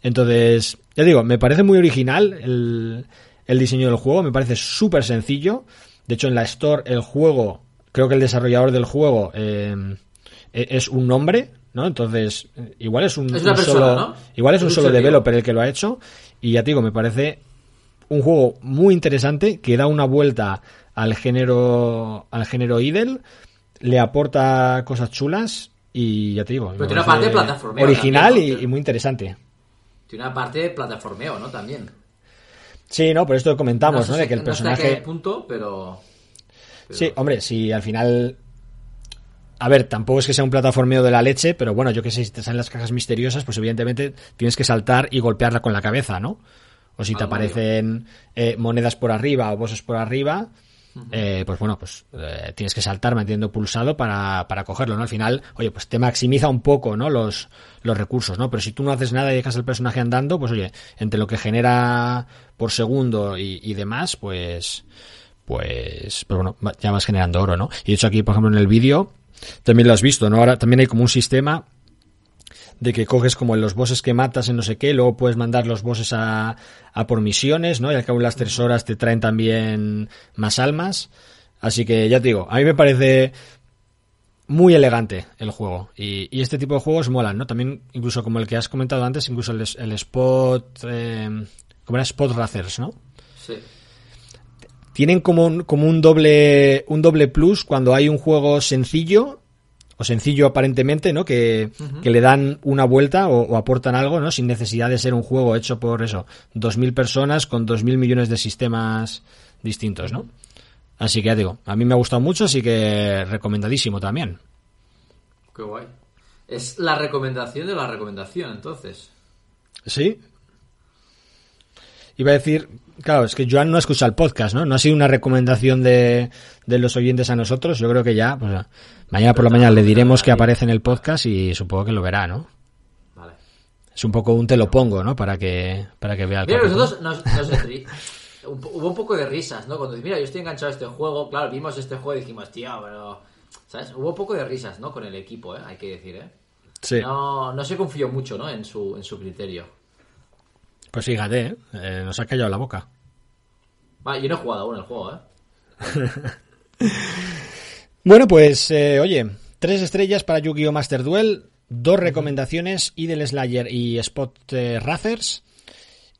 Entonces, ya digo, me parece muy original el, diseño del juego, me parece súper sencillo. De hecho, en la Store, el juego, creo que el desarrollador del juego eh, es un nombre, ¿no? Entonces, igual es un, es un persona, solo, ¿no? igual es un solo developer el que lo ha hecho y ya te digo, me parece un juego muy interesante que da una vuelta al género al género idle, le aporta cosas chulas y ya te digo, Pero tiene una parte de plataformeo original también, ¿no? y, y muy interesante. Tiene una parte de plataformeo, ¿no? También. Sí, no, por esto comentamos, ¿no? sé De que el personaje punto, pero... pero- Sí, hombre, si al final. A ver, tampoco es que sea un plataformeo de la leche, pero bueno, yo que sé, si te salen las cajas misteriosas, pues evidentemente tienes que saltar y golpearla con la cabeza, ¿no? O si te aparecen eh, monedas por arriba o bosses por arriba, eh, pues bueno, pues eh, tienes que saltar manteniendo pulsado para, para cogerlo, ¿no? Al final, oye, pues te maximiza un poco, ¿no? Los, los recursos, ¿no? Pero si tú no haces nada y dejas el personaje andando, pues oye, entre lo que genera por segundo y, y demás, pues, pues, pues bueno, ya vas generando oro, ¿no? Y de hecho aquí, por ejemplo, en el vídeo, también lo has visto, ¿no? Ahora también hay como un sistema de que coges como los bosses que matas en no sé qué, luego puedes mandar los bosses a, a por misiones, ¿no? Y al cabo de las tres horas te traen también más almas. Así que ya te digo, a mí me parece muy elegante el juego. Y, y este tipo de juegos molan, ¿no? También, incluso como el que has comentado antes, incluso el, el Spot, eh, como era Spot Racers, ¿no? Sí. Tienen como un, como un doble un doble plus cuando hay un juego sencillo o sencillo aparentemente, ¿no? Que, que le dan una vuelta o, o aportan algo, ¿no? Sin necesidad de ser un juego hecho por eso, dos mil personas con dos mil millones de sistemas distintos, ¿no? Así que ya digo, a mí me ha gustado mucho, así que recomendadísimo también. Qué guay. Es la recomendación de la recomendación, entonces. Sí. Iba a decir, claro, es que Joan no escucha el podcast, ¿no? No ha sido una recomendación de, de los oyentes a nosotros. Yo creo que ya, pues mañana por la mañana le diremos que aparece en el podcast y supongo que lo verá, ¿no? Vale. Es un poco un te lo pongo, ¿no? Para que, para que vea el Mira, nosotros nos, nos hubo un poco de risas, ¿no? Cuando dices, mira, yo estoy enganchado a este juego, claro, vimos este juego y dijimos, tío, pero... ¿Sabes? Hubo un poco de risas, ¿no? Con el equipo, ¿eh? Hay que decir, ¿eh? Sí. No, no se confió mucho, ¿no? En su, en su criterio. Pues fíjate, ¿eh? Eh, nos ha callado la boca. Vale, yo no he jugado aún el juego, ¿eh? Bueno, pues, eh, oye, tres estrellas para Yu-Gi-Oh! Master Duel, dos recomendaciones, Idle Slayer y Spot eh, Racers.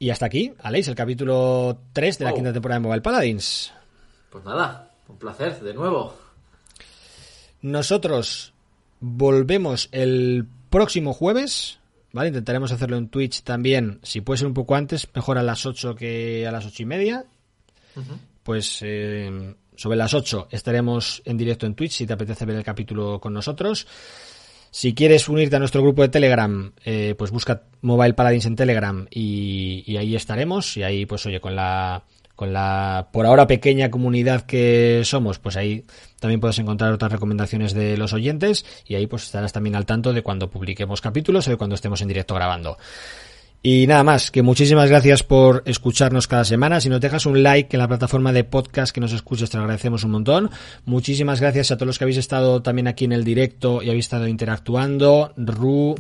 Y hasta aquí, Aleix, el capítulo 3 de la Oh. quinta temporada de Mobile Paladins. Pues nada, un placer, de nuevo. Nosotros volvemos el próximo jueves, ¿vale? Intentaremos hacerlo en Twitch también, si puede ser un poco antes, mejor a las 8 que a las ocho y media. Pues eh, sobre las 8 estaremos en directo en Twitch si te apetece ver el capítulo con nosotros. Si quieres unirte a nuestro grupo de Telegram, eh, pues busca Mobile Paladins en Telegram y, y ahí estaremos. Y ahí, pues oye, con la, con la por ahora pequeña comunidad que somos, pues ahí también puedes encontrar otras recomendaciones de los oyentes y ahí pues estarás también al tanto de cuando publiquemos capítulos o de cuando estemos en directo grabando. Y nada más, que muchísimas gracias por escucharnos cada semana. Si nos dejas un like en la plataforma de podcast que nos escuches, te lo agradecemos un montón. Muchísimas gracias a todos los que habéis estado también aquí en el directo y habéis estado interactuando. Ru,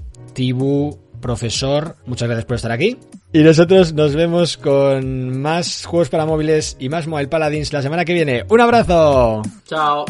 profesor, muchas gracias por estar aquí. Y nosotros nos vemos con más juegos para móviles y más Mobile Paladins la semana que viene. ¡Un abrazo! Chao.